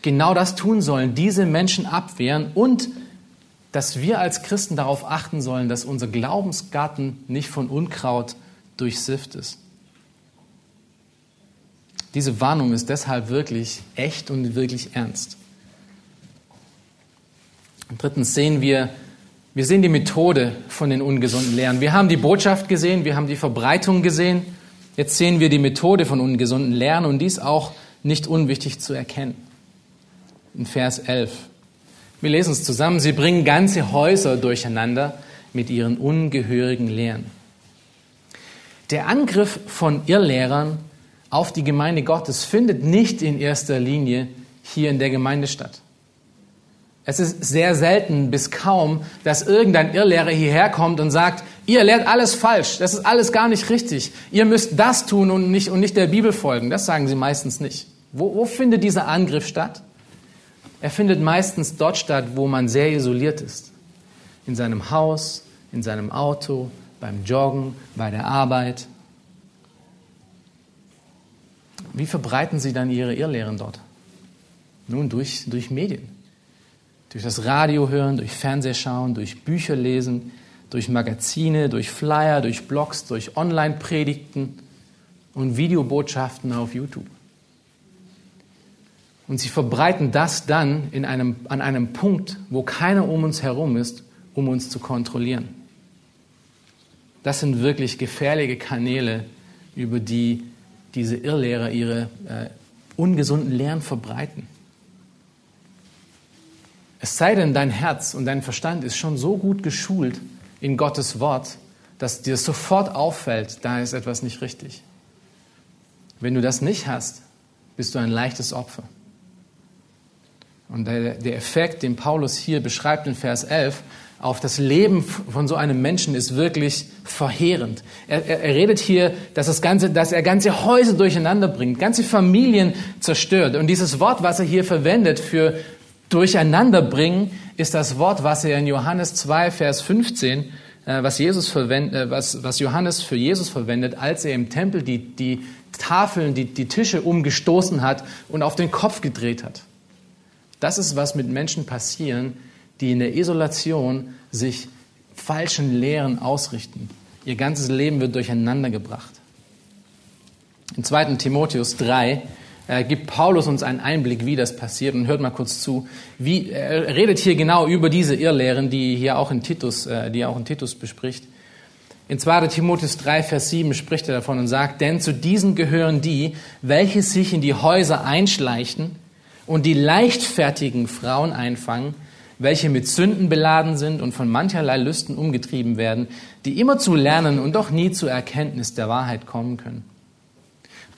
genau das tun sollen, diese Menschen abwehren und dass wir als Christen darauf achten sollen, dass unser Glaubensgarten nicht von Unkraut durchsifft ist. Diese Warnung ist deshalb wirklich echt und wirklich ernst. Und drittens sehen wir, wir sehen die Methode von den ungesunden Lehren. Wir haben die Botschaft gesehen, wir haben die Verbreitung gesehen. Jetzt sehen wir die Methode von ungesunden Lehren und dies auch nicht unwichtig zu erkennen. In Vers 11. Wir lesen es zusammen. Sie bringen ganze Häuser durcheinander mit ihren ungehörigen Lehren. Der Angriff von Irrlehrern auf die Gemeinde Gottes findet nicht in erster Linie hier in der Gemeinde statt. Es ist sehr selten bis kaum, dass irgendein Irrlehrer hierher kommt und sagt, ihr lehrt alles falsch, das ist alles gar nicht richtig. Ihr müsst das tun und nicht, und nicht der Bibel folgen. Das sagen sie meistens nicht. Wo, wo findet dieser Angriff statt? Er findet meistens dort statt, wo man sehr isoliert ist. In seinem Haus, in seinem Auto, beim Joggen, bei der Arbeit. Wie verbreiten Sie dann Ihre Irrlehren dort? Nun, durch, durch Medien. Durch das Radio hören, durch Fernseh schauen, durch Bücher lesen, durch Magazine, durch Flyer, durch Blogs, durch Online-Predigten und Videobotschaften auf YouTube. Und sie verbreiten das dann in einem, an einem Punkt, wo keiner um uns herum ist, um uns zu kontrollieren. Das sind wirklich gefährliche Kanäle, über die diese Irrlehrer ihre äh, ungesunden Lehren verbreiten. Es sei denn, dein Herz und dein Verstand ist schon so gut geschult in Gottes Wort, dass dir sofort auffällt, da ist etwas nicht richtig. Wenn du das nicht hast, bist du ein leichtes Opfer. Und der, Effekt, den Paulus hier beschreibt in Vers 11, auf das Leben von so einem Menschen ist wirklich verheerend. Er, er, er, redet hier, dass, das ganze, dass er ganze Häuser durcheinander bringt, ganze Familien zerstört. Und dieses Wort, was er hier verwendet für durcheinanderbringen, ist das Wort, was er in Johannes 2, Vers 15, äh, was, Jesus verwendet, äh, was, was Johannes für Jesus verwendet, als er im Tempel die, die Tafeln, die, die Tische umgestoßen hat und auf den Kopf gedreht hat. Das ist, was mit Menschen passieren, die in der Isolation sich falschen Lehren ausrichten. Ihr ganzes Leben wird durcheinander gebracht. In 2. Timotheus 3 äh, gibt Paulus uns einen Einblick, wie das passiert. Und hört mal kurz zu. Wie, er redet hier genau über diese Irrlehren, die hier auch in Titus, äh, die auch in Titus bespricht. In 2. Timotheus 3, Vers 7 spricht er davon und sagt, denn zu diesen gehören die, welche sich in die Häuser einschleichen und die leichtfertigen Frauen einfangen, welche mit Sünden beladen sind und von mancherlei Lüsten umgetrieben werden, die immer zu lernen und doch nie zur Erkenntnis der Wahrheit kommen können.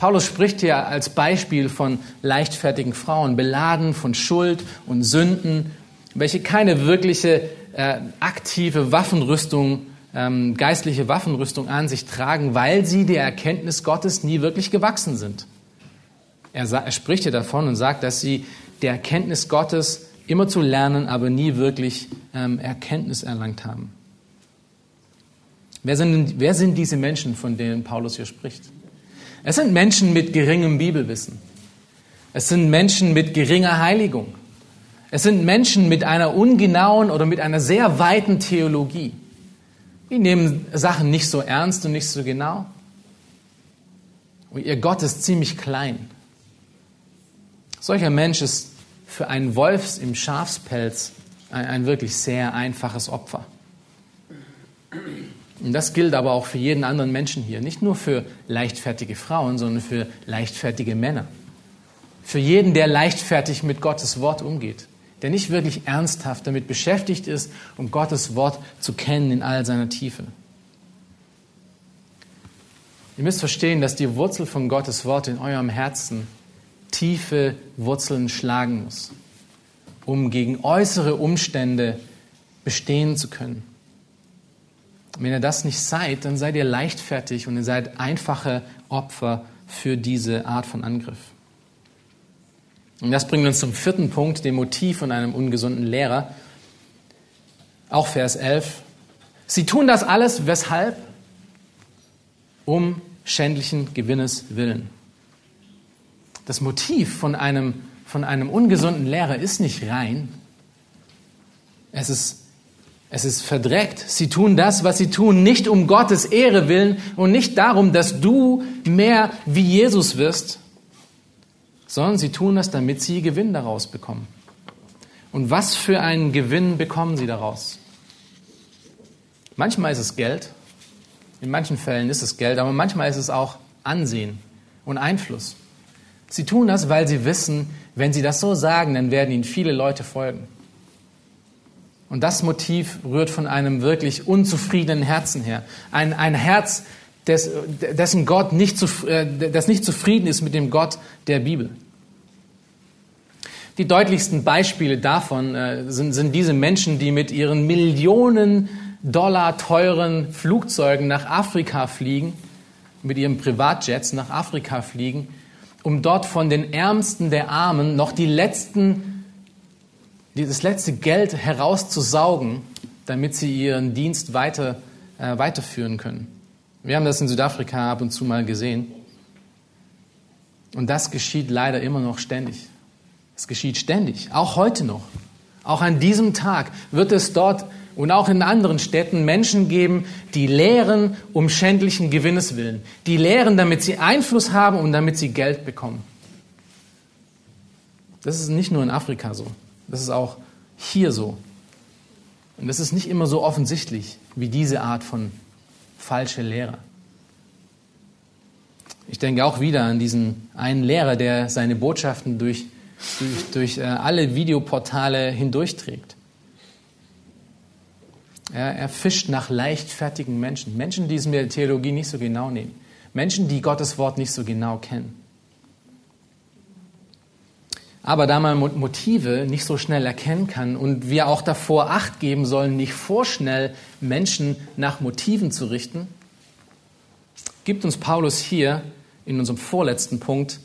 Paulus spricht hier als Beispiel von leichtfertigen Frauen, beladen von Schuld und Sünden, welche keine wirkliche äh, aktive Waffenrüstung, ähm, geistliche Waffenrüstung an sich tragen, weil sie der Erkenntnis Gottes nie wirklich gewachsen sind. Er, er spricht hier davon und sagt, dass sie der Erkenntnis Gottes immer zu lernen, aber nie wirklich ähm, Erkenntnis erlangt haben. Wer sind, wer sind diese Menschen, von denen Paulus hier spricht? Es sind Menschen mit geringem Bibelwissen. Es sind Menschen mit geringer Heiligung. Es sind Menschen mit einer ungenauen oder mit einer sehr weiten Theologie. Die nehmen Sachen nicht so ernst und nicht so genau. Und ihr Gott ist ziemlich klein. Solcher Mensch ist für einen Wolfs im Schafspelz ein, ein wirklich sehr einfaches Opfer. Und das gilt aber auch für jeden anderen Menschen hier. Nicht nur für leichtfertige Frauen, sondern für leichtfertige Männer. Für jeden, der leichtfertig mit Gottes Wort umgeht. Der nicht wirklich ernsthaft damit beschäftigt ist, um Gottes Wort zu kennen in all seiner Tiefe. Ihr müsst verstehen, dass die Wurzel von Gottes Wort in eurem Herzen tiefe Wurzeln schlagen muss, um gegen äußere Umstände bestehen zu können. Wenn ihr das nicht seid, dann seid ihr leichtfertig und ihr seid einfache Opfer für diese Art von Angriff. Und das bringt uns zum vierten Punkt, dem Motiv von einem ungesunden Lehrer. Auch Vers 11. Sie tun das alles weshalb? Um schändlichen Gewinnes willen. Das Motiv von einem, von einem ungesunden Lehrer ist nicht rein. Es ist, es ist verdreckt. Sie tun das, was sie tun, nicht um Gottes Ehre willen und nicht darum, dass du mehr wie Jesus wirst, sondern sie tun das, damit sie Gewinn daraus bekommen. Und was für einen Gewinn bekommen sie daraus? Manchmal ist es Geld, in manchen Fällen ist es Geld, aber manchmal ist es auch Ansehen und Einfluss. Sie tun das, weil sie wissen, wenn sie das so sagen, dann werden ihnen viele Leute folgen. Und das Motiv rührt von einem wirklich unzufriedenen Herzen her. Ein, ein Herz, des, dessen Gott nicht, zu, äh, das nicht zufrieden ist mit dem Gott der Bibel. Die deutlichsten Beispiele davon äh, sind, sind diese Menschen, die mit ihren Millionen Dollar teuren Flugzeugen nach Afrika fliegen, mit ihren Privatjets nach Afrika fliegen um dort von den Ärmsten der Armen noch die letzten, dieses letzte Geld herauszusaugen, damit sie ihren Dienst weiter, äh, weiterführen können. Wir haben das in Südafrika ab und zu mal gesehen. Und das geschieht leider immer noch ständig. Es geschieht ständig, auch heute noch. Auch an diesem Tag wird es dort und auch in anderen Städten Menschen geben, die lehren um schändlichen Gewinnes willen. Die lehren, damit sie Einfluss haben und damit sie Geld bekommen. Das ist nicht nur in Afrika so. Das ist auch hier so. Und das ist nicht immer so offensichtlich wie diese Art von falsche Lehre. Ich denke auch wieder an diesen einen Lehrer, der seine Botschaften durch, durch, durch äh, alle Videoportale hindurchträgt. Er, er fischt nach leichtfertigen Menschen, Menschen, die es mit der Theologie nicht so genau nehmen, Menschen, die Gottes Wort nicht so genau kennen. Aber da man Motive nicht so schnell erkennen kann und wir auch davor Acht geben sollen, nicht vorschnell Menschen nach Motiven zu richten, gibt uns Paulus hier in unserem vorletzten Punkt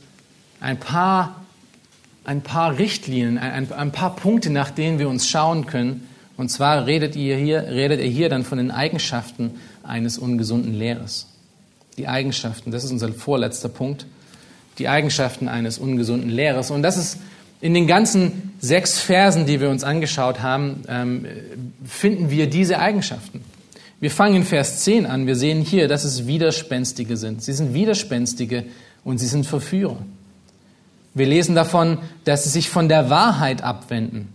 ein paar, ein paar Richtlinien, ein, ein paar Punkte, nach denen wir uns schauen können. Und zwar redet, ihr hier, redet er hier dann von den Eigenschaften eines ungesunden Lehrers. Die Eigenschaften, das ist unser vorletzter Punkt die Eigenschaften eines ungesunden Lehrers. Und das ist in den ganzen sechs Versen, die wir uns angeschaut haben, ähm, finden wir diese Eigenschaften. Wir fangen in Vers 10 an. Wir sehen hier, dass es Widerspenstige sind. Sie sind Widerspenstige und sie sind Verführer. Wir lesen davon, dass sie sich von der Wahrheit abwenden.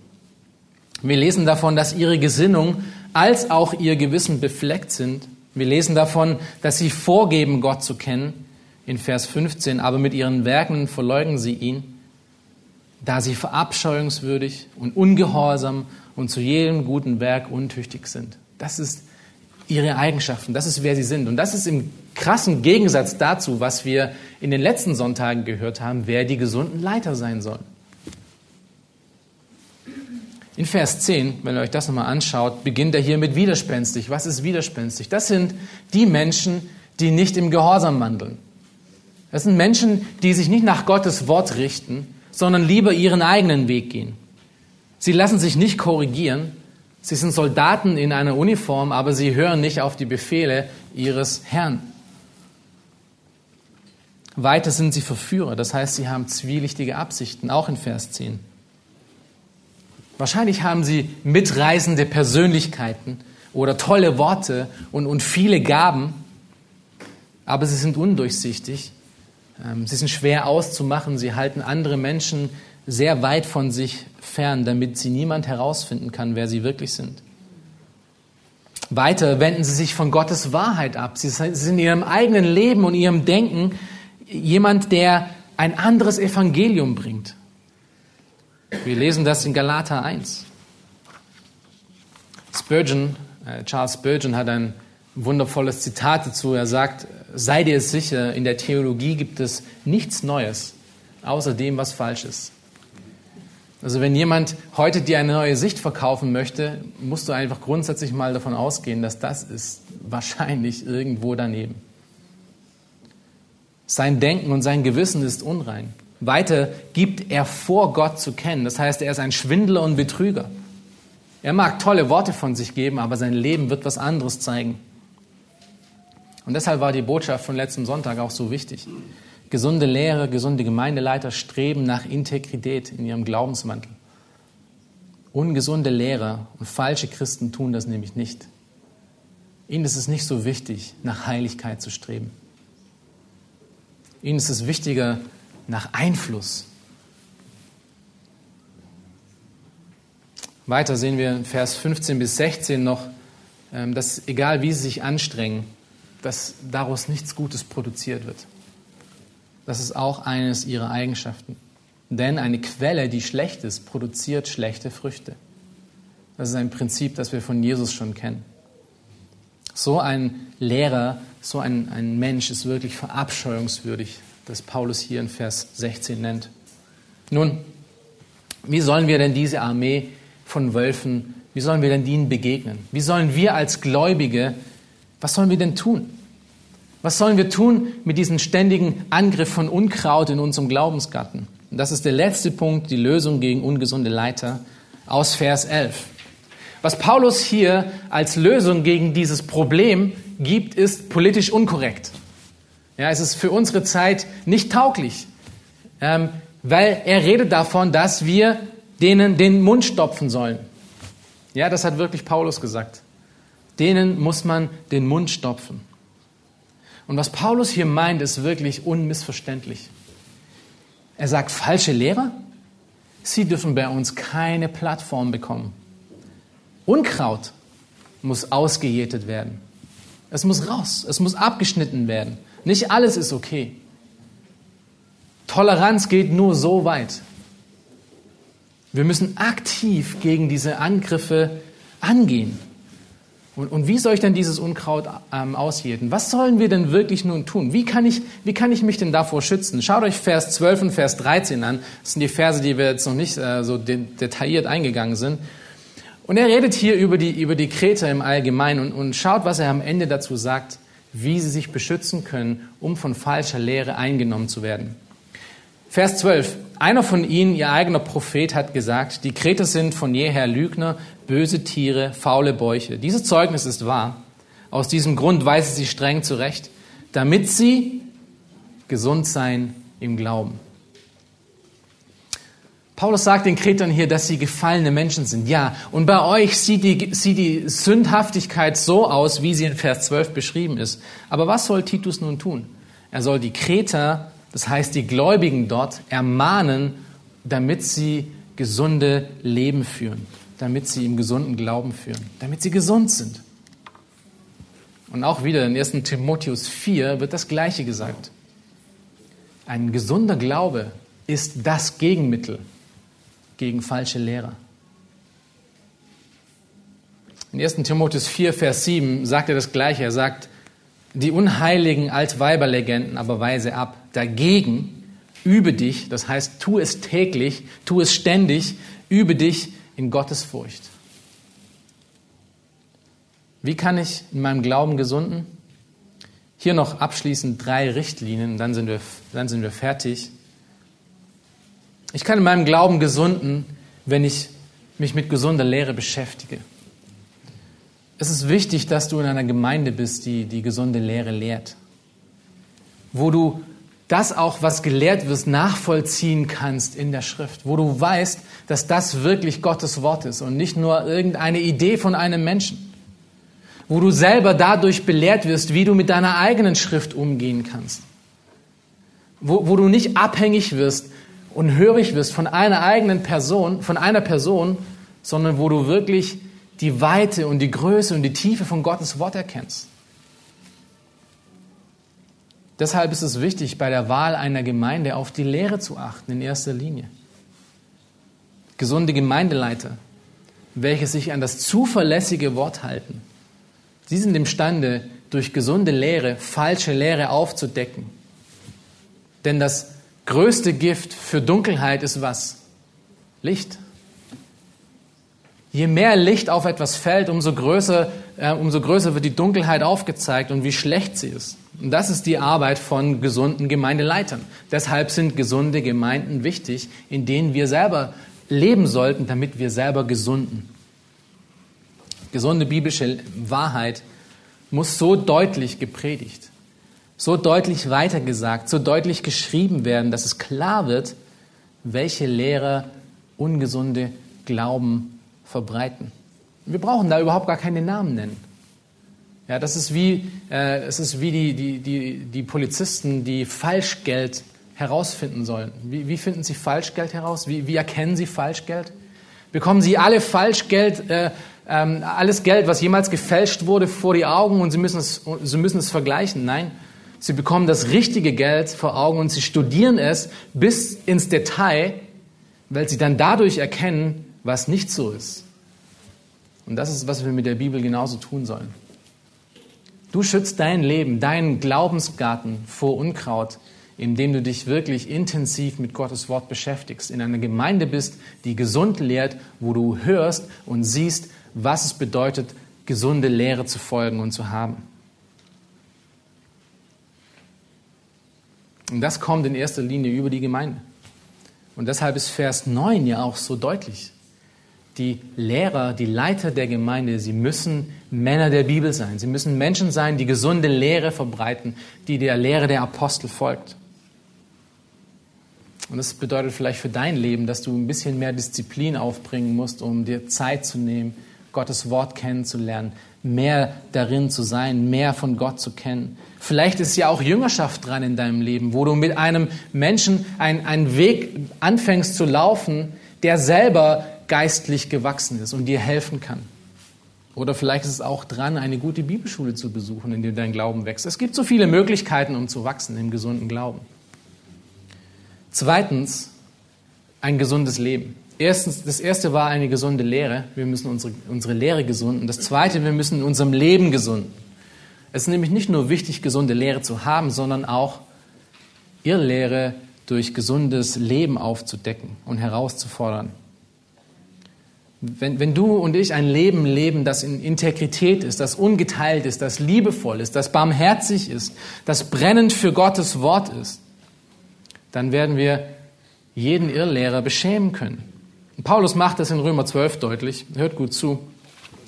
Wir lesen davon, dass ihre Gesinnung als auch ihr Gewissen befleckt sind. Wir lesen davon, dass sie vorgeben, Gott zu kennen in Vers 15, aber mit ihren Werken verleugnen sie ihn, da sie verabscheuungswürdig und ungehorsam und zu jedem guten Werk untüchtig sind. Das ist ihre Eigenschaften, das ist wer sie sind. Und das ist im krassen Gegensatz dazu, was wir in den letzten Sonntagen gehört haben, wer die gesunden Leiter sein sollen. In Vers 10, wenn ihr euch das nochmal anschaut, beginnt er hier mit widerspenstig. Was ist widerspenstig? Das sind die Menschen, die nicht im Gehorsam wandeln. Das sind Menschen, die sich nicht nach Gottes Wort richten, sondern lieber ihren eigenen Weg gehen. Sie lassen sich nicht korrigieren. Sie sind Soldaten in einer Uniform, aber sie hören nicht auf die Befehle ihres Herrn. Weiter sind sie Verführer, das heißt, sie haben zwielichtige Absichten, auch in Vers 10. Wahrscheinlich haben sie mitreißende Persönlichkeiten oder tolle Worte und, und viele Gaben, aber sie sind undurchsichtig sie sind schwer auszumachen. Sie halten andere Menschen sehr weit von sich fern, damit sie niemand herausfinden kann, wer sie wirklich sind. Weiter wenden sie sich von Gottes Wahrheit ab. Sie sind in ihrem eigenen Leben und ihrem Denken jemand, der ein anderes Evangelium bringt. Wir lesen das in Galater 1. Spurgeon, äh, Charles Spurgeon hat ein wundervolles Zitat dazu. Er sagt, sei dir sicher, in der Theologie gibt es nichts Neues, außer dem, was falsch ist. Also wenn jemand heute dir eine neue Sicht verkaufen möchte, musst du einfach grundsätzlich mal davon ausgehen, dass das ist wahrscheinlich irgendwo daneben. Sein Denken und sein Gewissen ist unrein. Weiter gibt er vor, Gott zu kennen. Das heißt, er ist ein Schwindler und Betrüger. Er mag tolle Worte von sich geben, aber sein Leben wird was anderes zeigen. Und deshalb war die Botschaft von letztem Sonntag auch so wichtig. Gesunde Lehre, gesunde Gemeindeleiter streben nach Integrität in ihrem Glaubensmantel. Ungesunde Lehrer und falsche Christen tun das nämlich nicht. Ihnen ist es nicht so wichtig, nach Heiligkeit zu streben. Ihnen ist es wichtiger, nach Einfluss. Weiter sehen wir in Vers 15 bis 16 noch, ähm, dass egal wie sie sich anstrengen, dass daraus nichts Gutes produziert wird. Das ist auch eines ihrer Eigenschaften. Denn eine Quelle, die schlecht ist, produziert schlechte Früchte. Das ist ein Prinzip, das wir von Jesus schon kennen. So ein Lehrer, so ein, ein Mensch ist wirklich verabscheuungswürdig, das Paulus hier in Vers 16 nennt. Nun, wie sollen wir denn diese Armee von Wölfen, wie sollen wir denn ihnen begegnen? Wie sollen wir als Gläubige was sollen wir denn tun? Was sollen wir tun mit diesem ständigen Angriff von Unkraut in unserem Glaubensgarten? Und das ist der letzte Punkt, die Lösung gegen ungesunde Leiter aus Vers 11. Was Paulus hier als Lösung gegen dieses Problem gibt, ist politisch unkorrekt. Ja, es ist für unsere Zeit nicht tauglich, ähm, weil er redet davon, dass wir denen den Mund stopfen sollen. Ja, das hat wirklich Paulus gesagt. Denen muss man den Mund stopfen. Und was Paulus hier meint, ist wirklich unmissverständlich. Er sagt, falsche Lehrer, sie dürfen bei uns keine Plattform bekommen. Unkraut muss ausgejätet werden. Es muss raus, es muss abgeschnitten werden. Nicht alles ist okay. Toleranz geht nur so weit. Wir müssen aktiv gegen diese Angriffe angehen. Und, und wie soll ich denn dieses Unkraut ähm, ausjäten? Was sollen wir denn wirklich nun tun? Wie kann, ich, wie kann ich mich denn davor schützen? Schaut euch Vers 12 und Vers 13 an. Das sind die Verse, die wir jetzt noch nicht äh, so de detailliert eingegangen sind. Und er redet hier über die, über die Kreter im Allgemeinen und, und schaut, was er am Ende dazu sagt, wie sie sich beschützen können, um von falscher Lehre eingenommen zu werden. Vers 12. Einer von ihnen, ihr eigener Prophet, hat gesagt, die Kreter sind von jeher Lügner, böse Tiere, faule Bäuche. Dieses Zeugnis ist wahr. Aus diesem Grund weise sie streng zurecht, damit sie gesund sein im Glauben. Paulus sagt den Kretern hier, dass sie gefallene Menschen sind. Ja, und bei euch sieht die, sieht die Sündhaftigkeit so aus, wie sie in Vers 12 beschrieben ist. Aber was soll Titus nun tun? Er soll die Kreter, das heißt die Gläubigen dort, ermahnen, damit sie gesunde Leben führen, damit sie im gesunden Glauben führen, damit sie gesund sind. Und auch wieder in 1. Timotheus 4 wird das Gleiche gesagt. Ein gesunder Glaube ist das Gegenmittel gegen falsche Lehrer. In 1. Timotheus 4, Vers 7 sagt er das Gleiche. Er sagt, die unheiligen Altweiberlegenden aber weise ab. Dagegen übe dich, das heißt, tu es täglich, tu es ständig, übe dich in Gottes Furcht. Wie kann ich in meinem Glauben gesunden? Hier noch abschließend drei Richtlinien, dann sind wir, dann sind wir fertig. Ich kann in meinem Glauben gesunden, wenn ich mich mit gesunder Lehre beschäftige. Es ist wichtig, dass du in einer Gemeinde bist, die die gesunde Lehre lehrt. Wo du das auch, was gelehrt wird, nachvollziehen kannst in der Schrift. Wo du weißt, dass das wirklich Gottes Wort ist und nicht nur irgendeine Idee von einem Menschen. Wo du selber dadurch belehrt wirst, wie du mit deiner eigenen Schrift umgehen kannst. Wo, wo du nicht abhängig wirst und hörig wirst von einer eigenen Person, von einer Person, sondern wo du wirklich die Weite und die Größe und die Tiefe von Gottes Wort erkennst. Deshalb ist es wichtig, bei der Wahl einer Gemeinde auf die Lehre zu achten in erster Linie. Gesunde Gemeindeleiter, welche sich an das zuverlässige Wort halten, sie sind imstande, durch gesunde Lehre falsche Lehre aufzudecken. Denn das größte Gift für Dunkelheit ist was? Licht. Je mehr Licht auf etwas fällt, umso größer, umso größer wird die Dunkelheit aufgezeigt und wie schlecht sie ist. Und das ist die Arbeit von gesunden Gemeindeleitern. Deshalb sind gesunde Gemeinden wichtig, in denen wir selber leben sollten, damit wir selber gesunden. Gesunde biblische Wahrheit muss so deutlich gepredigt so deutlich weitergesagt, so deutlich geschrieben werden, dass es klar wird, welche Lehrer ungesunde Glauben verbreiten. Wir brauchen da überhaupt gar keine Namen nennen. Ja, das ist wie, äh, es ist wie die, die, die, die Polizisten, die Falschgeld herausfinden sollen. Wie, wie finden sie Falschgeld heraus? Wie, wie erkennen sie Falschgeld? Bekommen sie alle Falschgeld, äh, äh, alles Geld, was jemals gefälscht wurde, vor die Augen und sie müssen es, sie müssen es vergleichen? Nein, Sie bekommen das richtige Geld vor Augen und sie studieren es bis ins Detail, weil sie dann dadurch erkennen, was nicht so ist. Und das ist, was wir mit der Bibel genauso tun sollen. Du schützt dein Leben, deinen Glaubensgarten vor Unkraut, indem du dich wirklich intensiv mit Gottes Wort beschäftigst, in einer Gemeinde bist, die gesund lehrt, wo du hörst und siehst, was es bedeutet, gesunde Lehre zu folgen und zu haben. Und das kommt in erster Linie über die Gemeinde. Und deshalb ist Vers 9 ja auch so deutlich. Die Lehrer, die Leiter der Gemeinde, sie müssen Männer der Bibel sein. Sie müssen Menschen sein, die gesunde Lehre verbreiten, die der Lehre der Apostel folgt. Und das bedeutet vielleicht für dein Leben, dass du ein bisschen mehr Disziplin aufbringen musst, um dir Zeit zu nehmen, Gottes Wort kennenzulernen, mehr darin zu sein, mehr von Gott zu kennen. Vielleicht ist ja auch Jüngerschaft dran in deinem Leben, wo du mit einem Menschen einen, einen Weg anfängst zu laufen, der selber geistlich gewachsen ist und dir helfen kann. Oder vielleicht ist es auch dran, eine gute Bibelschule zu besuchen, in der dein Glauben wächst. Es gibt so viele Möglichkeiten, um zu wachsen im gesunden Glauben. Zweitens, ein gesundes Leben. Erstens, das erste war eine gesunde Lehre. Wir müssen unsere, unsere Lehre gesunden. Das zweite, wir müssen in unserem Leben gesunden. Es ist nämlich nicht nur wichtig, gesunde Lehre zu haben, sondern auch Irrlehre durch gesundes Leben aufzudecken und herauszufordern. Wenn, wenn du und ich ein Leben leben, das in Integrität ist, das ungeteilt ist, das liebevoll ist, das barmherzig ist, das brennend für Gottes Wort ist, dann werden wir jeden Irrlehrer beschämen können. Und Paulus macht das in Römer 12 deutlich. Hört gut zu.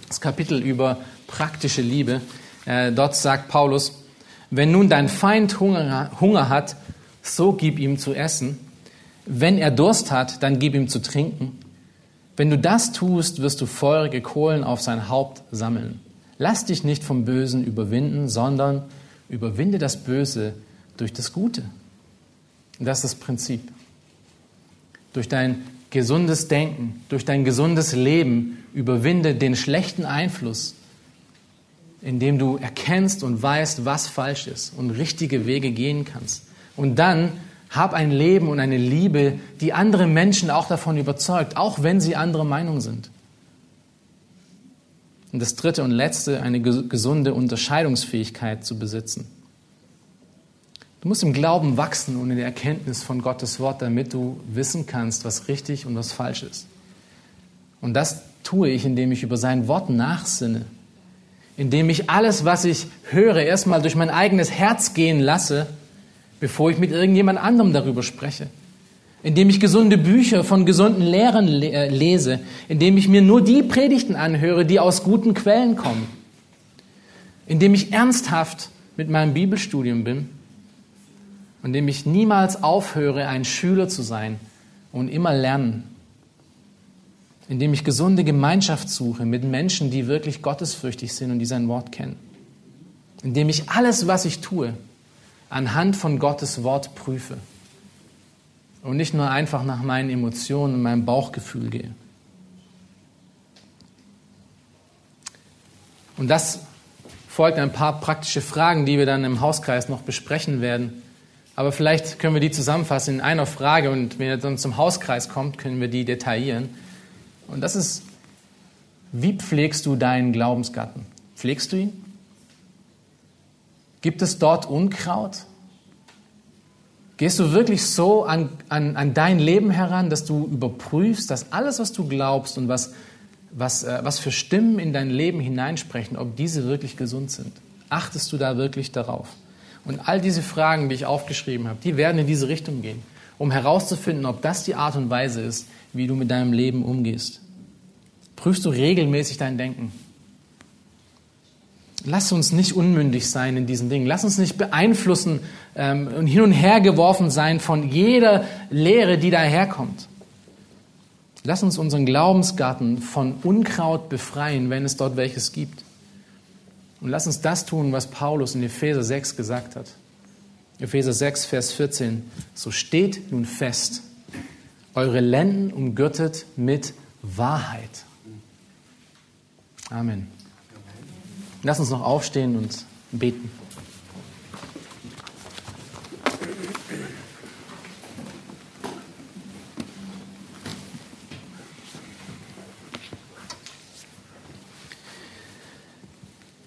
Das Kapitel über praktische Liebe. Äh, dort sagt Paulus, wenn nun dein Feind Hunger, Hunger hat, so gib ihm zu essen. Wenn er Durst hat, dann gib ihm zu trinken. Wenn du das tust, wirst du feurige Kohlen auf sein Haupt sammeln. Lass dich nicht vom Bösen überwinden, sondern überwinde das Böse durch das Gute. Das ist das Prinzip. Durch dein gesundes Denken, durch dein gesundes Leben überwinde den schlechten Einfluss, indem du erkennst und weißt, was falsch ist und richtige Wege gehen kannst. Und dann hab ein Leben und eine Liebe, die andere Menschen auch davon überzeugt, auch wenn sie anderer Meinung sind. Und das dritte und letzte, eine gesunde Unterscheidungsfähigkeit zu besitzen. Du musst im Glauben wachsen und in der Erkenntnis von Gottes Wort, damit du wissen kannst, was richtig und was falsch ist. Und das tue ich, indem ich über sein Wort nachsinne, indem ich alles, was ich höre, erstmal durch mein eigenes Herz gehen lasse bevor ich mit irgendjemand anderem darüber spreche. Indem ich gesunde Bücher von gesunden Lehrern äh, lese, indem ich mir nur die Predigten anhöre, die aus guten Quellen kommen. Indem ich ernsthaft mit meinem Bibelstudium bin indem ich niemals aufhöre, ein Schüler zu sein und immer lernen. Indem ich gesunde Gemeinschaft suche mit Menschen, die wirklich gottesfürchtig sind und die sein Wort kennen. Indem ich alles, was ich tue, anhand von Gottes Wort prüfe und nicht nur einfach nach meinen Emotionen und meinem Bauchgefühl gehe. Und das folgt ein paar praktische Fragen, die wir dann im Hauskreis noch besprechen werden. Aber vielleicht können wir die zusammenfassen in einer Frage und wenn ihr dann zum Hauskreis kommt, können wir die detaillieren. Und das ist, wie pflegst du deinen Glaubensgatten? Pflegst du ihn? Gibt es dort Unkraut? Gehst du wirklich so an, an, an dein Leben heran, dass du überprüfst, dass alles, was du glaubst und was, was, äh, was für Stimmen in dein Leben hineinsprechen, ob diese wirklich gesund sind? Achtest du da wirklich darauf? Und all diese Fragen, die ich aufgeschrieben habe, die werden in diese Richtung gehen, um herauszufinden, ob das die Art und Weise ist, wie du mit deinem Leben umgehst. Prüfst du regelmäßig dein Denken? Lass uns nicht unmündig sein in diesen Dingen. Lass uns nicht beeinflussen ähm, und hin und her geworfen sein von jeder Lehre, die daherkommt. Lass uns unseren Glaubensgarten von Unkraut befreien, wenn es dort welches gibt. Und lass uns das tun, was Paulus in Epheser 6 gesagt hat. Epheser 6, Vers 14. So steht nun fest, eure Lenden umgürtet mit Wahrheit. Amen. Lass uns noch aufstehen und beten.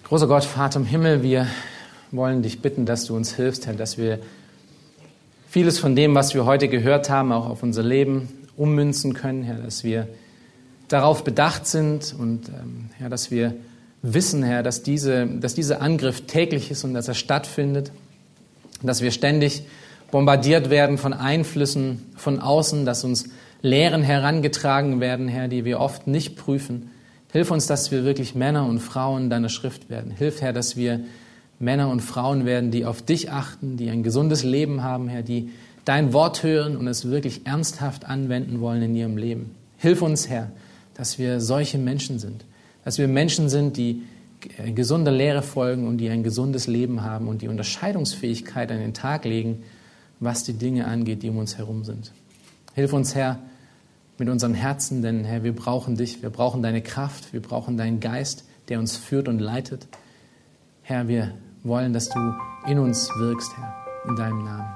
Großer Gott, Vater im Himmel, wir wollen dich bitten, dass du uns hilfst, Herr, dass wir vieles von dem, was wir heute gehört haben, auch auf unser Leben ummünzen können, Herr, dass wir darauf bedacht sind und ähm, Herr, dass wir wissen, Herr, dass, diese, dass dieser Angriff täglich ist und dass er stattfindet, dass wir ständig bombardiert werden von Einflüssen von außen, dass uns Lehren herangetragen werden, Herr, die wir oft nicht prüfen. Hilf uns, dass wir wirklich Männer und Frauen deiner Schrift werden. Hilf, Herr, dass wir Männer und Frauen werden, die auf dich achten, die ein gesundes Leben haben, Herr, die dein Wort hören und es wirklich ernsthaft anwenden wollen in ihrem Leben. Hilf uns, Herr, dass wir solche Menschen sind, dass wir Menschen sind, die gesunder Lehre folgen und die ein gesundes Leben haben und die Unterscheidungsfähigkeit an den Tag legen, was die Dinge angeht, die um uns herum sind. Hilf uns, Herr, mit unseren Herzen, denn Herr, wir brauchen dich, wir brauchen deine Kraft, wir brauchen deinen Geist, der uns führt und leitet. Herr, wir wollen, dass du in uns wirkst, Herr, in deinem Namen.